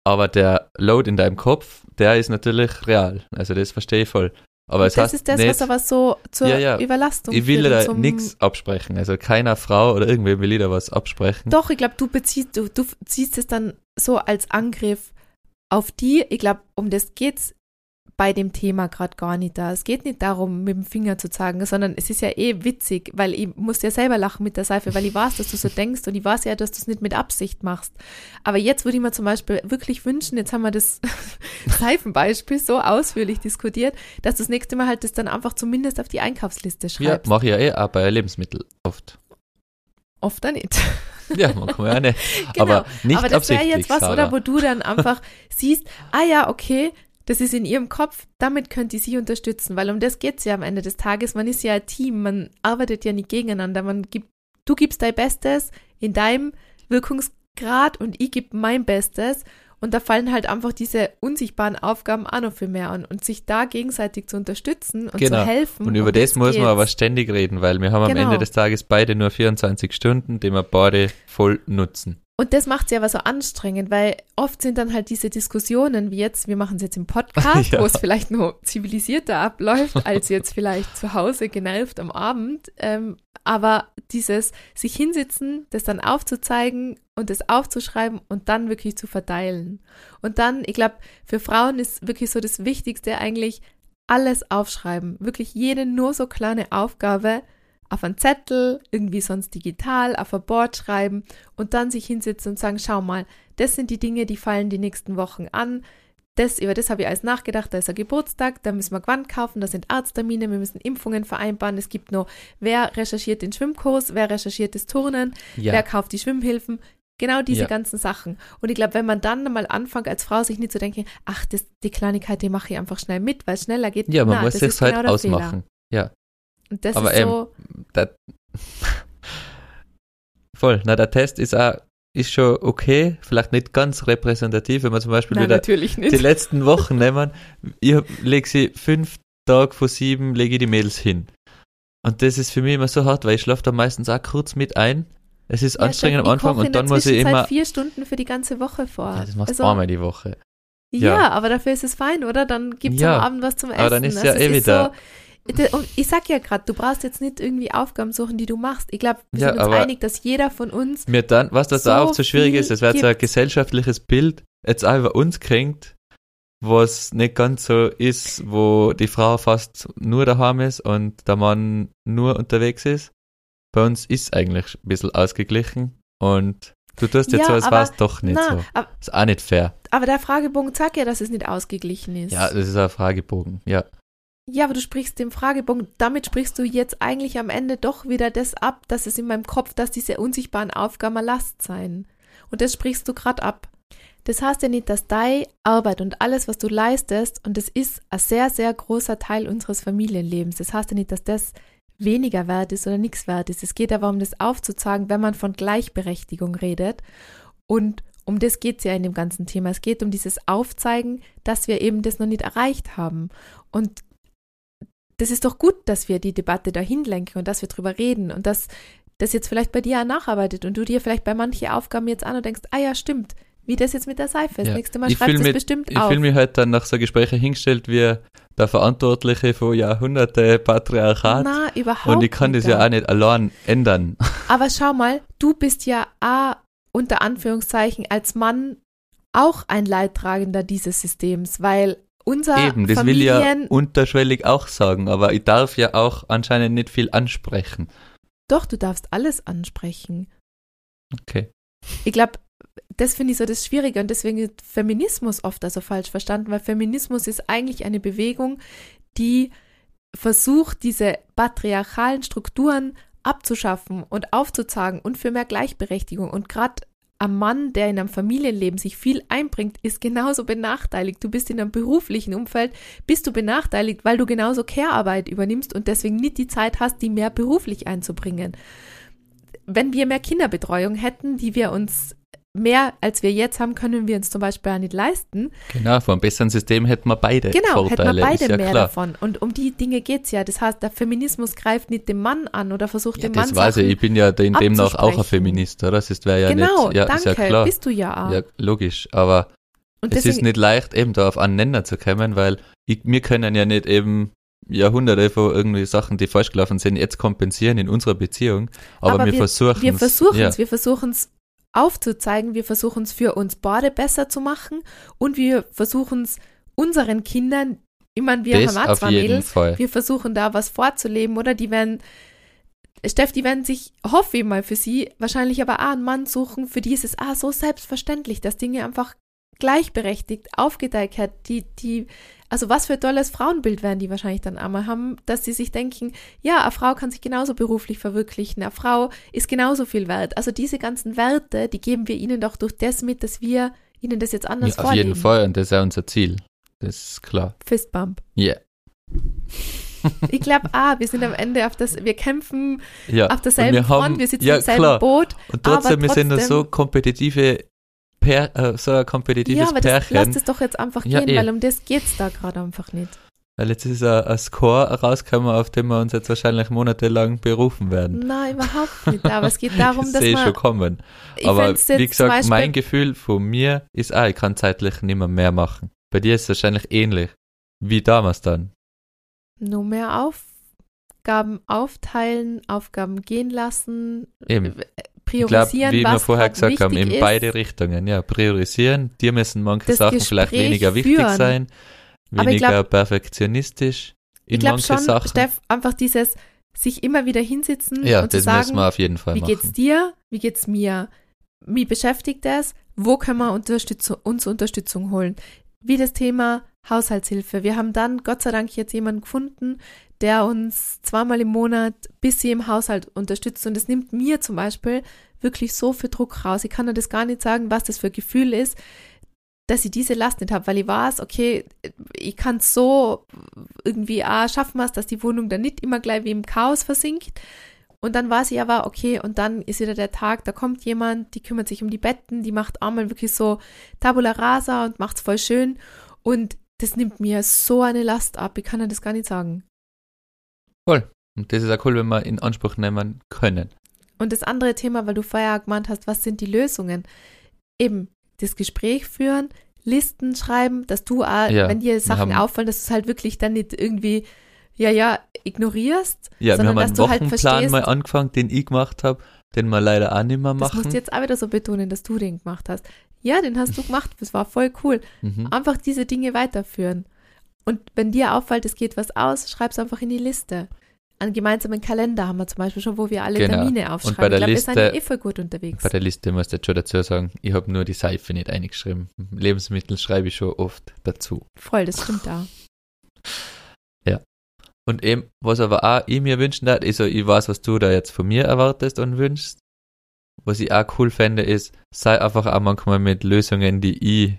Aber der Load in deinem Kopf, der ist natürlich real. Also das verstehe ich voll. Aber es das heißt ist das, nicht, was aber so zur Ja, ja. Überlastung ich will da nichts absprechen. Also keiner Frau oder irgendwem will ich da was absprechen. Doch, ich glaube, du beziehst, du, du ziehst es dann so als Angriff auf die. Ich glaube, um das geht's bei dem Thema gerade gar nicht da. Es geht nicht darum, mit dem Finger zu zeigen, sondern es ist ja eh witzig, weil ich musste ja selber lachen mit der Seife, weil ich weiß, dass du so denkst und ich weiß ja, dass du es nicht mit Absicht machst. Aber jetzt würde ich mir zum Beispiel wirklich wünschen, jetzt haben wir das *laughs* Seifenbeispiel so ausführlich diskutiert, dass du das nächste Mal halt das dann einfach zumindest auf die Einkaufsliste ja, schreibst. mache ich ja eh auch bei Lebensmitteln oft. Oft dann nicht. *laughs* Ja, machen wir ja nicht. Genau. Aber nicht Aber das wäre jetzt was, oder wo du dann einfach siehst, ah ja, okay, das ist in ihrem Kopf, damit könnte ich sie unterstützen, weil um das geht es ja am Ende des Tages. Man ist ja ein Team, man arbeitet ja nicht gegeneinander. Man gibt, du gibst dein Bestes in deinem Wirkungsgrad und ich gebe mein Bestes. Und da fallen halt einfach diese unsichtbaren Aufgaben auch noch viel mehr an. Und sich da gegenseitig zu unterstützen und Genau. zu helfen. Und über um das muss man geht's. aber ständig reden, weil wir haben am Genau. Ende des Tages beide nur 24 Stunden, die wir beide voll nutzen. Und das macht es ja aber so anstrengend, weil oft sind dann halt diese Diskussionen, wie jetzt, wir machen es jetzt im Podcast, *laughs* Ja. wo es vielleicht noch zivilisierter abläuft, als jetzt vielleicht zu Hause genervt am Abend. Ähm, aber dieses sich hinsitzen, das dann aufzuzeigen und das aufzuschreiben und dann wirklich zu verteilen. Und dann, ich glaube, für Frauen ist wirklich so das Wichtigste eigentlich alles aufschreiben. Wirklich jede nur so kleine Aufgabe auf einen Zettel, irgendwie sonst digital, auf ein Board schreiben und dann sich hinsetzen und sagen, schau mal, das sind die Dinge, die fallen die nächsten Wochen an. Das, über das habe ich alles nachgedacht, da ist ein Geburtstag, da müssen wir Gewand kaufen, da sind Arzttermine, wir müssen Impfungen vereinbaren, es gibt noch, wer recherchiert den Schwimmkurs, wer recherchiert das Turnen, Ja. wer kauft die Schwimmhilfen, genau diese Ja. ganzen Sachen. Und ich glaube, wenn man dann mal anfängt, als Frau sich nicht zu denken, ach, das, die Kleinigkeit, die mache ich einfach schnell mit, weil es schneller geht. Ja, man Na, muss das sich ist halt genau der Fehler. ausmachen. Ja, Und das Aber ist eben, so, der, *laughs* voll. Na, der Test ist auch, ist schon okay, vielleicht nicht ganz repräsentativ, wenn man zum Beispiel nein, wieder die letzten Wochen *laughs* nehmen. Ich lege sie fünf Tage vor sieben, lege ich die Mädels hin. Und das ist für mich immer so hart, weil ich schlafe da meistens auch kurz mit ein. Es ist Ja, anstrengend am Anfang und dann muss ich immer. vier Stunden für die ganze Woche vor. Ja, das machst also, du einmal die Woche. Ja, ja. aber dafür ist es fein, oder? Dann gibt es Ja, am Abend was zum Essen. aber dann ist ja es eh wieder- So, ich sag ja gerade, du brauchst jetzt nicht irgendwie Aufgaben suchen, die du machst. Ich glaube, wir Ja, sind uns einig, dass jeder von uns Mir dann, was das so auch so schwierig ist, es wird so ein gesellschaftliches Bild jetzt auch über uns kriegt, was nicht ganz so ist, wo die Frau fast nur daheim ist und der Mann nur unterwegs ist. Bei uns ist eigentlich ein bisschen ausgeglichen und du tust jetzt Ja, so, als war es doch nicht Na, so. aber, Ist auch nicht fair. aber der Fragebogen sagt ja, dass es nicht ausgeglichen ist. Ja, das ist ein Fragebogen. Ja, Ja, aber du sprichst den Fragebogen, damit sprichst du jetzt eigentlich am Ende doch wieder das ab, dass es in meinem Kopf, dass diese unsichtbaren Aufgaben eine Last sein. Und das sprichst du gerade ab. Das heißt ja nicht, dass deine Arbeit und alles, was du leistest, und das ist ein sehr, sehr großer Teil unseres Familienlebens, das heißt ja nicht, dass das weniger wert ist oder nichts wert ist. Es geht aber um das aufzuzeigen, wenn man von Gleichberechtigung redet. Und um das geht es ja in dem ganzen Thema. Es geht um dieses Aufzeigen, dass wir eben das noch nicht erreicht haben. Und das ist doch gut, dass wir die Debatte dahin lenken und dass wir drüber reden und dass das jetzt vielleicht bei dir auch nacharbeitet und du dir vielleicht bei manchen Aufgaben jetzt an und denkst, ah ja, stimmt, wie das jetzt mit der Seife. Das Ja. nächste Mal Ich schreibst du es bestimmt ich auf. fühle mich halt dann nach so Gesprächen hingestellt wie der Verantwortliche von Jahrhunderte Patriarchat. Na, überhaupt und ich kann nicht das ja auch nicht allein ändern. *laughs* Aber schau mal, du bist ja auch unter Anführungszeichen als Mann auch ein Leidtragender dieses Systems, weil unser Eben, das will ich ja Familien, unterschwellig auch sagen, aber ich darf ja auch anscheinend nicht viel ansprechen. doch, du darfst alles ansprechen. Okay. Ich glaube, das finde ich so das Schwierige und deswegen ist Feminismus oft also falsch verstanden, weil Feminismus ist eigentlich eine Bewegung, die versucht, diese patriarchalen Strukturen abzuschaffen und aufzuzeigen und für mehr Gleichberechtigung. Und gerade ein Mann, der in einem Familienleben sich viel einbringt, ist genauso benachteiligt. Du bist in einem beruflichen Umfeld, bist du benachteiligt, weil du genauso Care-Arbeit übernimmst und deswegen nicht die Zeit hast, die mehr beruflich einzubringen. Wenn wir mehr Kinderbetreuung hätten, die wir uns mehr als wir jetzt haben, können wir uns zum Beispiel auch nicht leisten. Genau, vor einem besseren System hätten wir beide Genau, hätten Vorteile. wir beide ist ja mehr klar. davon. Und um die Dinge geht's ja. Das heißt, der Feminismus greift nicht den Mann an oder versucht Ja, dem Mann das weiß Sachen. ich, ich bin ja in demnach auch ein. Feminist, oder? Das wäre ja genau, nicht, ja, danke, ist ja klar. bist du ja auch. Ja, logisch, aber und es ist nicht leicht, eben da auf einen Nenner zu kommen, weil ich, wir können ja nicht eben Jahrhunderte von irgendwie Sachen, die falsch gelaufen sind, jetzt kompensieren in unserer Beziehung, aber, Aber wir, versuchen wir versuchen ja, es, wir versuchen es aufzuzeigen, wir versuchen es für uns beide besser zu machen und wir versuchen es unseren Kindern, ich meine, wir das haben auch zwei Mädels, Fall. wir versuchen da was vorzuleben oder die werden, Steff, die werden sich, hoffe ich mal für sie, wahrscheinlich aber auch einen Mann suchen, für die ist es ah, so selbstverständlich, dass Dinge einfach gleichberechtigt, aufgedeckert, die, die, also was für ein tolles Frauenbild werden die wahrscheinlich dann einmal haben, dass sie sich denken, ja, eine Frau kann sich genauso beruflich verwirklichen, eine Frau ist genauso viel wert. Also diese ganzen Werte, die geben wir ihnen doch durch das mit, dass wir ihnen das jetzt anders Ja, auf vorleben. jeden Fall, und das ist ja unser Ziel. Das ist klar. Fistbump. Ja. *laughs* Ich glaube, ah, wir sind am Ende auf das, wir kämpfen Ja. auf derselben wir Front, haben, wir sitzen ja, im selben klar. Boot. Und trotzdem, aber wir sind so trotzdem- kompetitive, per, äh, so ein kompetitives Ja, aber das, Pärchen. lasst es doch jetzt einfach Ja, gehen, eh. weil um das geht's da gerade einfach nicht. Weil jetzt ist ein, ein Score rausgekommen, auf den wir uns jetzt wahrscheinlich monatelang berufen werden. Nein, überhaupt nicht. Aber es geht *laughs* darum, das dass sehe ich schon man, kommen. Aber wie gesagt, Beispiel, mein Gefühl von mir ist auch, ich kann zeitlich nicht mehr mehr machen. Bei dir ist es wahrscheinlich ähnlich. Wie damals dann. nur mehr Aufgaben aufteilen, Aufgaben gehen lassen, Eben. Äh, Ich glaube, priorisieren, wie wir was vorher grad gesagt haben, in ist. beide Richtungen. Ja, priorisieren. Dir müssen manche Sachen vielleicht Gespräch weniger wichtig führen. sein, weniger glaub- perfektionistisch in Ich glaube manche schon, Sachen. Steff, einfach dieses sich immer wieder hinsitzen ja, und zu das sagen, müssen wir auf jeden Fall wie machen. geht's dir, wie geht's mir, wie beschäftigt das, wo können wir Unterstützung, uns Unterstützung holen. Wie das Thema Haushaltshilfe. Wir haben dann Gott sei Dank jetzt jemanden gefunden, der uns zweimal im Monat bis sie im Haushalt unterstützt. Und es nimmt mir zum Beispiel wirklich so viel Druck raus. Ich kann dir das gar nicht sagen, was das für ein Gefühl ist, dass ich diese Last nicht habe, weil ich weiß, okay, ich kann so irgendwie auch schaffen, dass die Wohnung dann nicht immer gleich wie im Chaos versinkt. Und dann weiß ich aber, okay, und dann ist wieder der Tag, da kommt jemand, die kümmert sich um die Betten, die macht einmal wirklich so Tabula Rasa und macht's voll schön. Und das nimmt mir so eine Last ab, ich kann dir das gar nicht sagen. Voll. Und das ist auch cool, wenn wir in Anspruch nehmen können. Und das andere Thema, weil du vorher gemeint hast, was sind die Lösungen? Eben das Gespräch führen, Listen schreiben, dass du auch, Ja, wenn dir wir Sachen auffallen, dass du es halt wirklich dann nicht irgendwie, ja, ja, ignorierst, Ja, wir sondern haben dass einen halt Wochenplan verstehst, mal angefangen, den ich gemacht habe, den wir leider auch nicht mehr das musst machen. du jetzt auch wieder so betonen, dass du den gemacht hast. Ja, den hast du *laughs* gemacht, das war voll cool. Mhm. Einfach diese Dinge weiterführen. Und wenn dir auffällt, es geht was aus, schreib's einfach in die Liste. Einen gemeinsamen Kalender haben wir zum Beispiel schon, wo wir alle Genau. Termine aufschreiben. bei der ich glaube, wir sind ja eh voll gut unterwegs. Bei der Liste muss ich jetzt schon dazu sagen, ich habe nur die Seife nicht eingeschrieben. Lebensmittel schreibe ich schon oft dazu. Voll, das stimmt auch. *laughs* Und eben, was aber auch ich mir wünschen darf, ist so, ich weiß, was du da jetzt von mir erwartest und wünschst. Was ich auch cool fände, ist, sei einfach auch manchmal mit Lösungen, die ich,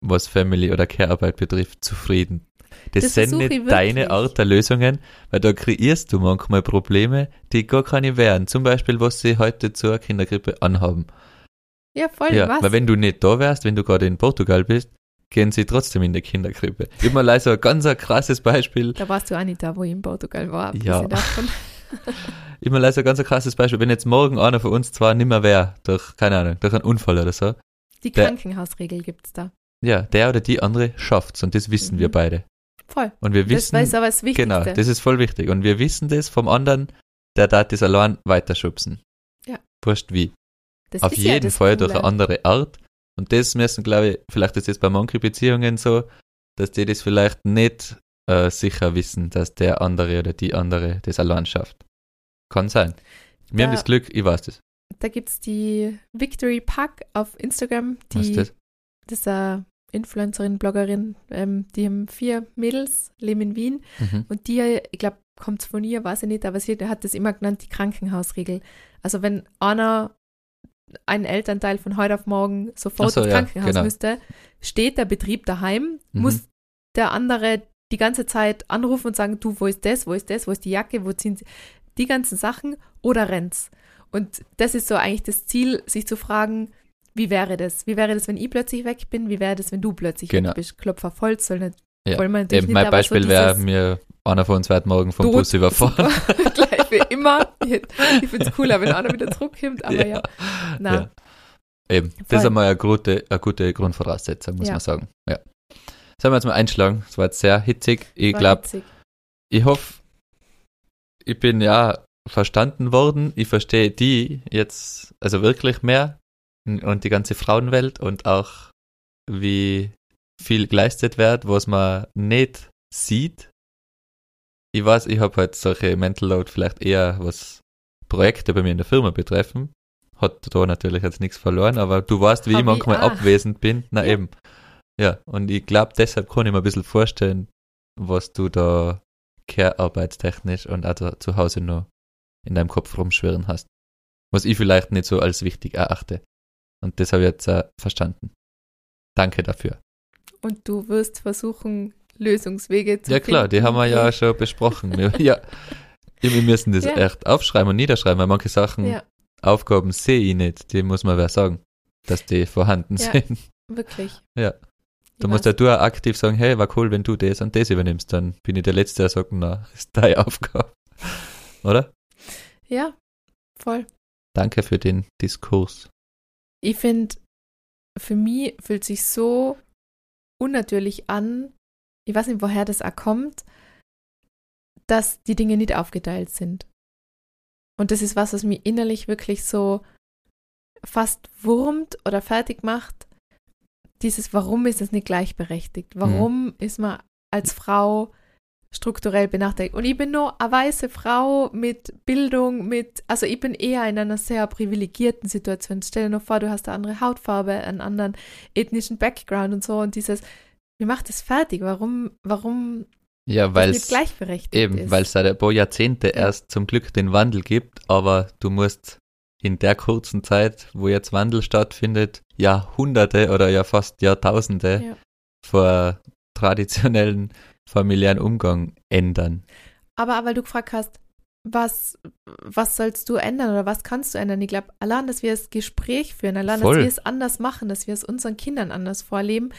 was Family oder Care-Arbeit betrifft, zufrieden. Das, Das sind nicht ich deine. Art der Lösungen, weil da kreierst du manchmal Probleme, die gar keine wären. Zum Beispiel, was sie heute zur Kindergrippe anhaben. Ja, voll, Ja, was? weil wenn du nicht da wärst, wenn du gerade in Portugal bist, gehen sie trotzdem in die Kinderkrippe. Immer leider so ein ganz ein krasses Beispiel. Da warst du auch nicht da, wo ich in Portugal war. Ja. davon. *laughs* *laughs* Immer leider so ein ganz ein krasses Beispiel. Wenn jetzt morgen einer von uns zwar nimmer wäre, durch, keine Ahnung, durch einen Unfall oder so, Die Der- Krankenhausregel gibt's da. ja, der oder die andere schafft's und das wissen Mhm. wir beide. Voll. Und wir Das wissen, ist aber das Wichtigste. genau, das ist voll wichtig. Und wir wissen das vom anderen, der darf das allein weiterschubsen. Ja. Wurscht wie. Das Auf ist ja jeden das Fall durch Coole. eine andere Art. Und das müssen, glaube ich, vielleicht ist es bei manchen Beziehungen so, dass die das vielleicht nicht äh, sicher wissen, dass der andere oder die andere das allein schafft. Kann sein. Wir Da- haben das Glück, ich weiß das. Da gibt's die Victory Pack auf Instagram. Die, Was ist das? das ist eine Influencerin, Bloggerin. Ähm, die haben vier Mädels, leben in Wien. Mhm. Und die, ich glaube, kommt von ihr, weiß ich nicht, aber sie hat das immer genannt, die Krankenhausregel. Also wenn einer ein Elternteil von heute auf morgen sofort so, ins ja, Krankenhaus genau. müsste, steht der Betrieb daheim, Mhm. muss der andere die ganze Zeit anrufen und sagen, du, wo ist das, wo ist das, wo ist die Jacke, wo sind sie, die ganzen Sachen oder rennt's. Und das ist so eigentlich das Ziel, sich zu fragen, wie wäre das? Wie wäre das, wenn ich plötzlich weg bin? Wie wäre das, wenn du plötzlich Genau. weg bist? Klopfer voll, soll nicht. Ja. wollen wir natürlich Eben, nicht, mein Beispiel so wäre mir, einer von uns wird morgen vom Bus überfahren. *laughs* Gleich wie *laughs* immer. Ich, ich finde es cooler, wenn einer wieder zurückkommt, aber ja. Na, Ja. Eben, das Voll. ist einmal eine gute, eine gute Grundvoraussetzung, muss Ja. man sagen. Ja. Sollen wir jetzt mal einschlagen? Es war jetzt sehr hitzig. Ich glaube, ich hoffe, ich bin ja verstanden worden. Ich verstehe die jetzt also wirklich mehr und die ganze Frauenwelt und auch wie viel geleistet wird, was man nicht sieht. Ich weiß, ich habe halt solche Mental Load vielleicht eher was Projekte bei mir in der Firma betreffen. Hat da natürlich jetzt nichts verloren, aber du weißt, wie Hab ich manchmal auch. abwesend bin. Na Ja. eben. Ja, und ich glaube, deshalb kann ich mir ein bisschen vorstellen, was du da care-arbeitstechnisch und also zu Hause noch in deinem Kopf rumschwirren hast. Was ich vielleicht nicht so als wichtig erachte. Und das habe ich jetzt äh, verstanden. Danke dafür. Und du wirst versuchen, Lösungswege zu Ja klar, die finden. haben wir ja schon besprochen. Wir- ja, wir müssen das Ja. echt aufschreiben und niederschreiben, weil manche Sachen, Ja, Aufgaben sehe ich nicht. Die muss man wer sagen, dass die vorhanden Ja. sind. wirklich. Ja. Ich Da musst ja du auch aktiv sagen, hey, war cool, wenn du das und das übernimmst. Dann bin ich der Letzte, der sagt, na, ist deine Aufgabe. Oder? Ja, voll. Danke für den Diskurs. Ich finde, für mich fühlt sich so unnatürlich an, ich weiß nicht, woher das auch kommt, dass die Dinge nicht aufgeteilt sind. Und das ist was, was mich innerlich wirklich so fast wurmt oder fertig macht. Dieses, warum ist es nicht gleichberechtigt? Warum ist man als Frau strukturell benachteiligt? Und ich bin nur eine weiße Frau mit Bildung, mit, also ich bin eher in einer sehr privilegierten Situation. Stell dir nur vor, du hast eine andere Hautfarbe, einen anderen ethnischen Background und so und dieses, mir macht das fertig. Warum, warum Ja, weil es gleichberechtigt eben, weil es seit ein paar Jahrzehnte Ja. erst zum Glück den Wandel gibt, aber du musst in der kurzen Zeit, wo jetzt Wandel stattfindet, Jahrhunderte oder ja fast Jahrtausende Ja. vor traditionellen familiären Umgang ändern. Aber weil du gefragt hast, was, was sollst du ändern oder was kannst du ändern? Ich glaube, allein, dass wir das Gespräch führen, allein, Voll. dass wir es anders machen, dass wir es unseren Kindern anders vorleben,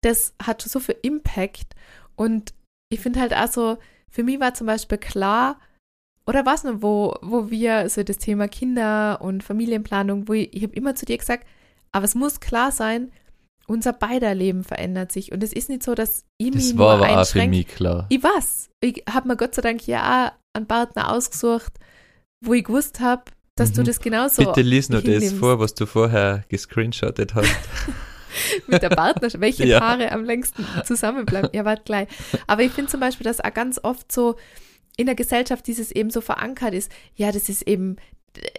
das hat schon so viel Impact. Und ich finde halt auch so, für mich war zum Beispiel klar, oder was noch, wo, wo wir so das Thema Kinder und Familienplanung, wo ich, ich habe immer zu dir gesagt, aber es muss klar sein, unser beider Leben verändert sich. Und es ist nicht so, dass ich mich Das nur war aber auch für mich klar. Ich weiß. Ich habe mir Gott sei Dank ja auch einen Partner ausgesucht, wo ich gewusst habe, dass du Mhm. das genauso Bitte lies nur das vor, was du vorher gescreenshottet hast. *laughs* mit der Partnerschaft, welche *laughs* Ja. Paare am längsten zusammenbleiben. Ja, warte gleich. Aber ich finde zum Beispiel, dass auch ganz oft so in der Gesellschaft dieses eben so verankert ist. Ja, das ist eben,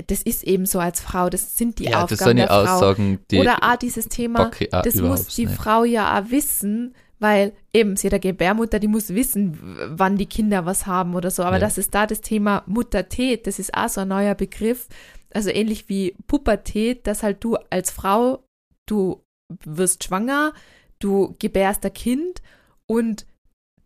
das ist eben so als Frau, das sind die ja, das Aufgaben sind ja der Frau. Aussagen, die Oder auch dieses Thema, bocke ich auch das muss die nicht. Frau ja auch wissen, weil eben sie hat eine Gebärmutter, die muss wissen, wann die Kinder was haben oder so. Aber Ja. das ist da das Thema Muttertät, das ist auch so ein neuer Begriff. Also ähnlich wie Pubertät, dass halt du als Frau, du wirst schwanger, du gebärst ein Kind und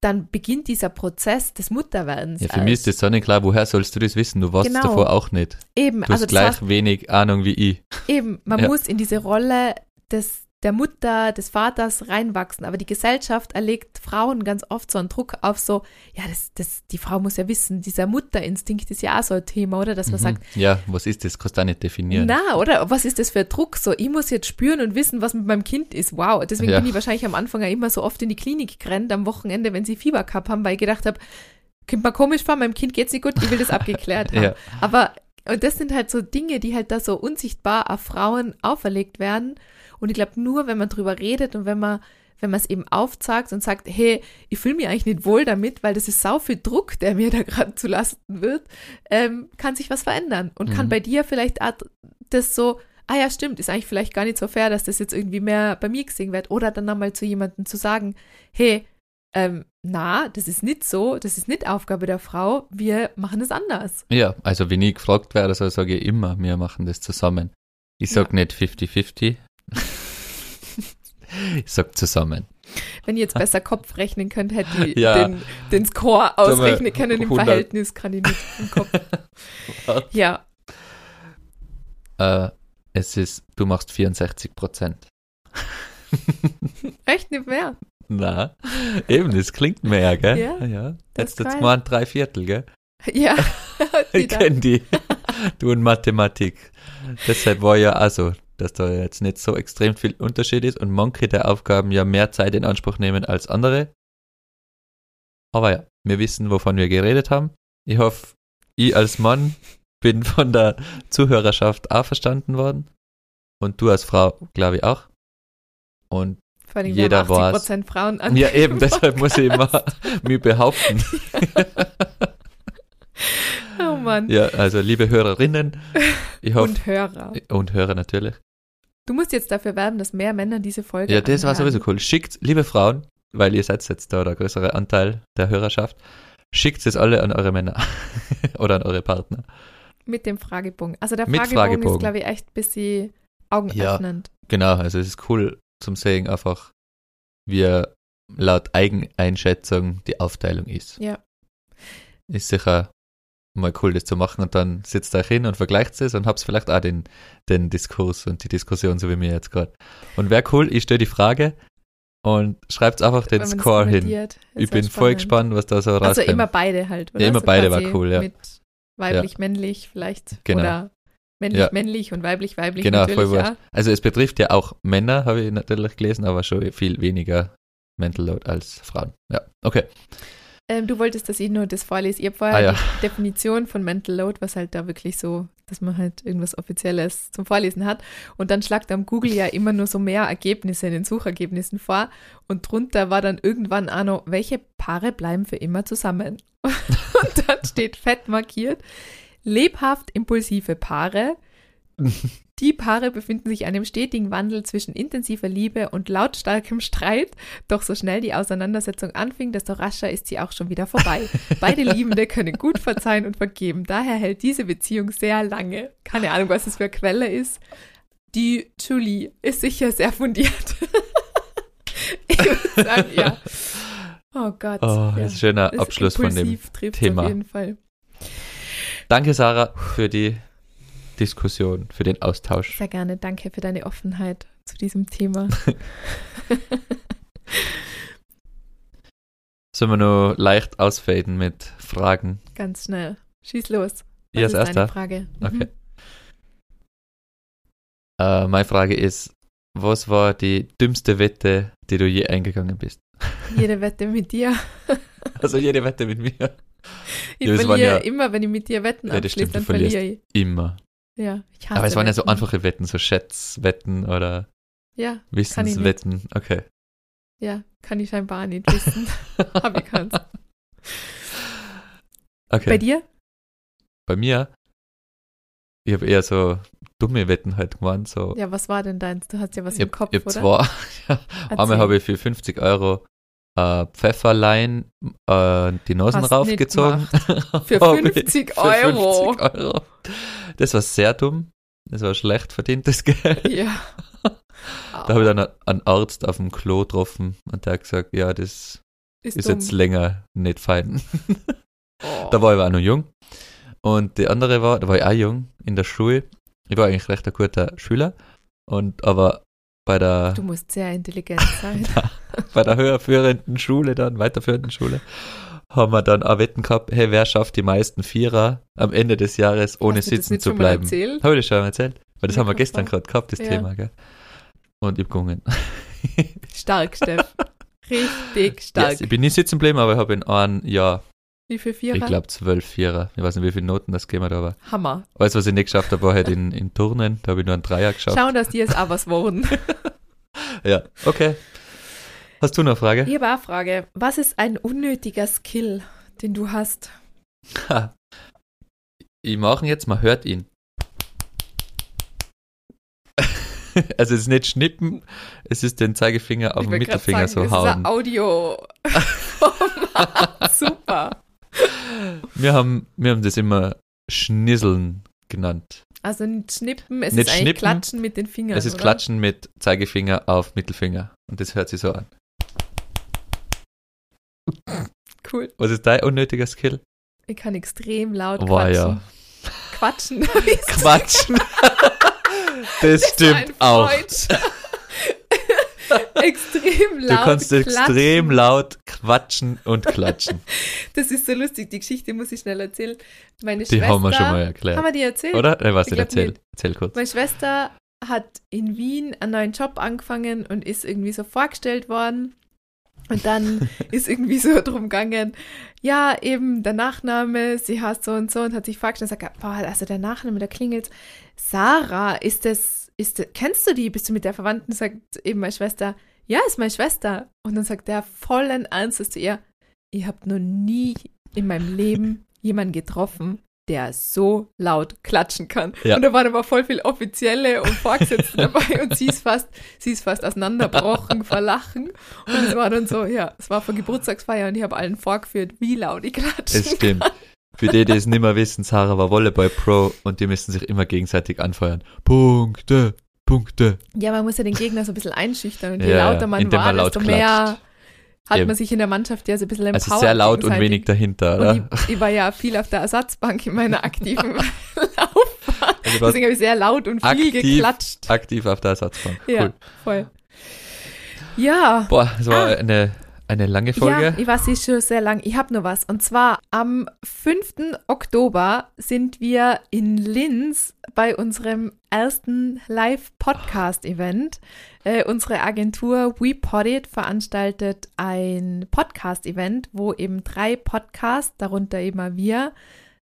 dann beginnt dieser Prozess des Mutterwerdens. Ja, für mich ist das so nicht klar, woher sollst du das wissen? Du warst Genau. davor auch nicht. eben, Du also hast gleich heißt, wenig Ahnung wie ich. Eben, man Ja. muss in diese Rolle des, der Mutter, des Vaters reinwachsen. Aber die Gesellschaft erlegt Frauen ganz oft so einen Druck auf so, ja, das, das, die Frau muss ja wissen, dieser Mutterinstinkt ist ja auch so ein Thema, oder? Dass man Mhm. sagt, Ja, was ist das? Kannst du auch nicht definieren. na, oder was ist das für ein Druck? So, ich muss jetzt spüren und wissen, was mit meinem Kind ist. Wow. Deswegen Ja. bin ich wahrscheinlich am Anfang ja immer so oft in die Klinik gerannt am Wochenende, wenn sie Fieber gehabt haben, weil ich gedacht habe, kommt mir komisch vor, meinem Kind geht's nicht gut, ich will das abgeklärt *laughs* haben. Ja. Aber, und das sind halt so Dinge, die halt da so unsichtbar auf Frauen auferlegt werden. Und ich glaube, nur wenn man drüber redet und wenn man, wenn man es eben aufzeigt und sagt, hey, ich fühle mich eigentlich nicht wohl damit, weil das ist sau viel Druck, der mir da gerade zu lasten wird, ähm, kann sich was verändern. Und kann Mhm. bei dir vielleicht das so, ah ja, stimmt, ist eigentlich vielleicht gar nicht so fair, dass das jetzt irgendwie mehr bei mir gesehen wird. Oder dann einmal zu jemandem zu sagen, hey, ähm, na, das ist nicht so, das ist nicht Aufgabe der Frau, wir machen es anders. Ja, also wenn ich gefragt werde, so sage ich immer, wir machen das zusammen. Ich sag nicht 50-50. *laughs* ich sag zusammen. Wenn ihr jetzt besser Kopf rechnen könnt, hätte ich Ja. den, den Score ausrechnen können. Im 100. Verhältnis kann ich nicht im Kopf. *laughs* ja, Äh, Es ist, du machst 64 Prozent. *laughs* Echt nicht mehr? Na, eben, das klingt mehr, gell? Ja, ja. Jetzt jetzt mal drei Viertel, gell? *laughs* Ja. *laughs* Ich kenne die. Du in Mathematik. Deshalb war ja also, dass da jetzt nicht so extrem viel Unterschied ist und manche der Aufgaben ja mehr Zeit in Anspruch nehmen als andere. Aber ja, wir wissen, wovon wir geredet haben. Ich hoffe, ich als Mann bin von der Zuhörerschaft auch verstanden worden. Und du als Frau, glaube ich, auch. Und Vor allem, Jeder haben war's. 80% Frauen an. ja, eben, deshalb muss ich immer *laughs* *laughs* mich behaupten. Oh Mann. Ja, also liebe Hörerinnen, ich hoffe, Und Hörer. und Hörer natürlich. Du musst jetzt dafür werben, dass mehr Männer diese Folge Ja, das war anhören. sowieso cool. Schickt, liebe Frauen, weil ihr seid jetzt da der größere Anteil der Hörerschaft, schickt es alle an eure Männer *laughs* oder an eure Partner. Mit dem Fragebogen. Also der Fragebogen, Fragebogen. ist, glaube ich, echt ein bisschen augenöffnend. Genau, also es ist cool zum Sehen einfach, wie laut Eigeneinschätzung die Aufteilung ist. Ja. Ist sicher mal cool, das zu machen und dann sitzt euch hin und vergleicht es und habt vielleicht auch den, den Diskurs und die Diskussion, so wie mir jetzt gerade. Und wäre cool, ich stelle die Frage und schreibt einfach den Score hin. Ich wär bin voll spannend. gespannt, was da so rauskommt. Also immer beide halt, oder? Ja, immer So beide war cool, ja. Mit weiblich, männlich vielleicht. Genau. Oder männlich, Ja. männlich und weiblich, weiblich Genau, natürlich voll ja. Also es betrifft ja auch Männer, habe ich natürlich gelesen, aber schon viel weniger Mental Load als Frauen. Ja, okay. Ähm, du wolltest, dass ich nur das vorlese. Ich habe vorher Ah, ja. die Definition von Mental Load, was halt da wirklich so, dass man halt irgendwas Offizielles zum Vorlesen hat. Und dann schlagt am Google ja immer nur so mehr Ergebnisse in den Suchergebnissen vor. Und drunter war dann irgendwann auch noch, welche Paare bleiben für immer zusammen? *laughs* Und dann steht fett markiert, lebhaft impulsive Paare. *laughs* Die Paare befinden sich in einem stetigen Wandel zwischen intensiver Liebe und lautstarkem Streit. Doch so schnell die Auseinandersetzung anfing, desto rascher ist sie auch schon wieder vorbei. *laughs* Beide Liebende können gut verzeihen und vergeben. Daher hält diese Beziehung sehr lange. Keine Ahnung, was es für eine Quelle ist. Die Julie ist sicher sehr fundiert. *laughs* ich würde sagen, ja. Oh Gott. Oh, ja. das ist ein schöner Abschluss von dem. Thema. Auf jeden Fall. Danke, Sarah, für die Diskussion, für den Austausch. Sehr gerne. Danke für deine Offenheit zu diesem Thema. *laughs* *laughs* Sollen wir nur leicht ausfaden mit Fragen? Ganz schnell. Schieß los. Was als ist erster? Frage? Mhm. Okay. Äh, meine Frage ist, was war die dümmste Wette, die du je eingegangen bist? Jede Wette mit dir. *laughs* Also jede Wette mit mir. Ich Ja, verliere ja- immer, wenn ich mit dir Wetten Ja, das abschließe, stimmt, dann verliere ich. Immer. Ja, ich hasse Aber es waren ja so einfache Wetten, so Schätzwetten oder Ja, Wissenswetten. Okay. ja, kann ich scheinbar nicht wissen. *laughs* Aber ich kann's. Okay. Bei dir? Bei mir, ich habe eher so dumme Wetten halt gemacht. So. Ja, was war denn deins? Du hast ja was ich im hab, Kopf, ich hab oder? zwei. *laughs* ja. Einmal habe ich für 50 Euro äh, Pfefferlein äh, die Nosen raufgezogen. Für *laughs* Hab ich 50 für Euro. 50 Euro. Das war sehr dumm. Das war schlecht verdientes *laughs* Geld. Ja. Da habe ich dann einen Arzt auf dem Klo getroffen und der hat gesagt, ja, das ist, ist jetzt länger nicht fein. *laughs* Oh. Da war ich aber auch noch jung. Und die andere war, da war ich auch jung in der Schule. Ich war eigentlich recht ein guter Schüler. Und aber bei der, Du musst sehr intelligent *laughs* sein. bei der höherführenden Schule dann, weiterführenden Schule, haben wir dann auch Wetten gehabt, hey, wer schafft die meisten Vierer am Ende des Jahres, ohne Hast sitzen zu bleiben? erzählt? Habe ich das schon mal erzählt? Weil das Ja, haben wir gestern gerade gehabt, das Ja. Thema, gell? Und ich gewonnen. Stark, Steff. *laughs* Richtig stark. Yes, ich bin nicht sitzen geblieben, aber ich habe in einem Jahr, Wie viel Vierer? ich glaube, zwölf Vierer. Ich weiß nicht, wie viele Noten das gegeben hat, aber Hammer. alles, was ich nicht geschafft habe, war halt in, in Turnen. Da habe ich nur einen Dreier geschafft. Schauen, dass die jetzt auch was wurden. *laughs* Ja, okay. Hast du noch eine Frage? Ich habe auch eine Frage. Was ist ein unnötiger Skill, den du hast? Ha. Ich mache ihn jetzt, man hört ihn. *laughs* also es ist nicht schnippen, es ist den Zeigefinger auf den Mittelfinger sagen, so das hauen. Ist ein Audio. *laughs* Super. *laughs* Wir haben, wir haben das immer Schnisseln genannt. Also nicht schnippen, es Nicht ist schnippen, klatschen mit den Fingern. Es ist oder? Klatschen mit Zeigefinger auf Mittelfinger. Und das hört sich so an. Cool. Was ist dein unnötiger Skill? Ich kann extrem laut War quatschen. ja. Quatschen. Quatschen. *laughs* *laughs* Das stimmt ein auch. *laughs* Extrem laut. Du kannst klatschen. extrem laut quatschen und klatschen. *laughs* Das ist so lustig. Die Geschichte muss ich schnell erzählen. Meine Die Schwester. haben wir schon mal erklärt. Haben wir die erzählt? Oder? Äh, was Ich erzähl, nicht. erzähl kurz. Meine Schwester hat in Wien einen neuen Job angefangen und ist irgendwie so vorgestellt worden. Und dann *laughs* ist irgendwie so drum gegangen, ja, eben der Nachname, sie heißt so und so und hat sich vorgestellt und sagt, boah, also der Nachname, da klingelt Sarah, ist das, ist kennst du die? Bist du mit der Verwandten? Sagt eben meine Schwester, ja, ist meine Schwester. Und dann sagt der vollen Ernstes zu ihr, ich habe noch nie in meinem Leben *laughs* jemanden getroffen, der so laut klatschen kann. Ja. Und da waren aber voll viel Offizielle und Vorgesetzte *laughs* dabei und sie ist fast, sie ist fast auseinanderbrochen vor Lachen. Und es war dann so, ja, es war vor Geburtstagsfeier und ich habe allen vorgeführt, wie laut ich klatsche. Es stimmt. Für die, die es nicht mehr wissen, Sarah war Volleyball Pro und die müssen sich immer gegenseitig anfeuern. Punkte, Punkte. Ja, man muss ja den Gegner so ein bisschen einschüchtern und je Ja, lauter man war, man laut desto mehr klatscht. hat Eben. man sich in der Mannschaft ja so ein bisschen empowert. Also sehr laut und wenig dahinter, oder? Und ich, ich war ja viel auf der Ersatzbank in meiner aktiven *laughs* Laufbahn. Also Deswegen habe ich sehr laut und viel Aktiv. geklatscht. aktiv auf der Ersatzbank. Ja, Cool. voll. Ja, Boah, es war Ah. eine, eine lange Folge. ja, ich weiß, sie ist schon sehr lang. Ich habe nur was. Und zwar am 5. Oktober sind wir in Linz bei unserem ersten Live-Podcast-Event. Äh, unsere Agentur WePodit veranstaltet ein Podcast-Event, wo eben drei Podcasts, darunter eben wir,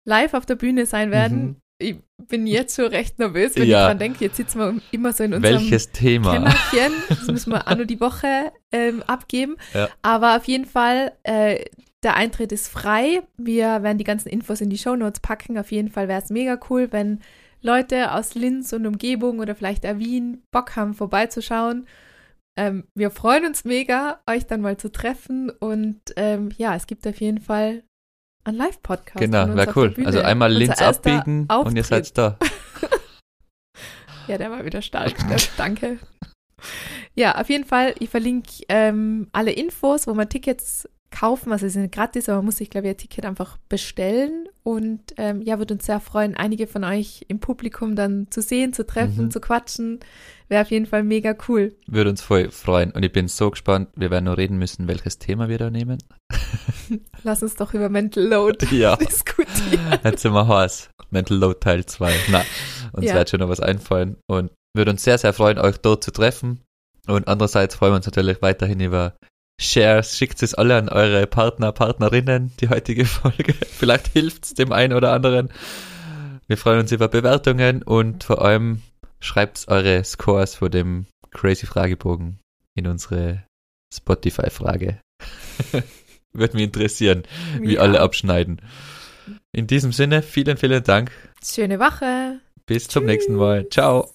live auf der Bühne sein werden. Mhm. Ich bin jetzt schon recht nervös, wenn Ja. ich dran denke. Jetzt sitzen wir immer so in unserem Welches Thema? Kämmerchen. Das müssen wir *laughs* auch nur die Woche ähm, abgeben. Ja. Aber auf jeden Fall, äh, der Eintritt ist frei. Wir werden die ganzen Infos in die Shownotes packen. Auf jeden Fall wäre es mega cool, wenn Leute aus Linz und Umgebung oder vielleicht auch Wien Bock haben, vorbeizuschauen. Ähm, wir freuen uns mega, euch dann mal zu treffen. Und ähm, ja, es gibt auf jeden Fall einen Live-Podcast. Genau, wäre cool. Also einmal Unser links abbiegen und ihr Auftritt. seid da. *laughs* Ja, der war wieder stark. *laughs* Danke. Ja, auf jeden Fall, ich verlinke ähm, alle Infos, wo man Tickets kaufen. Also, sie sind gratis, aber man muss sich, glaube ich, ein Ticket einfach bestellen. Und ähm, ja, würde uns sehr freuen, einige von euch im Publikum dann zu sehen, zu treffen, Mhm. zu quatschen. Wäre auf jeden Fall mega cool. Würde uns voll freuen. Und ich bin so gespannt. Wir werden nur reden müssen, welches Thema wir da nehmen. *laughs* *laughs* Lass uns doch über Mental Load *laughs* Ja. diskutieren. Jetzt sind wir Horse. Mental Load Teil 2. Na, uns Ja. wird schon noch was einfallen. Und würde uns sehr, sehr freuen, euch dort zu treffen. Und andererseits freuen wir uns natürlich weiterhin über Shares. Schickt es alle an eure Partner, Partnerinnen, die heutige *laughs* Folge. Vielleicht hilft es dem einen oder anderen. Wir freuen uns über Bewertungen und vor allem schreibt eure Scores vor dem Crazy Fragebogen in unsere Spotify-Frage. *laughs* Würde mich interessieren, wie Ja. alle abschneiden. In diesem Sinne, vielen, vielen Dank. Schöne Woche. Bis zum nächsten Mal. Ciao.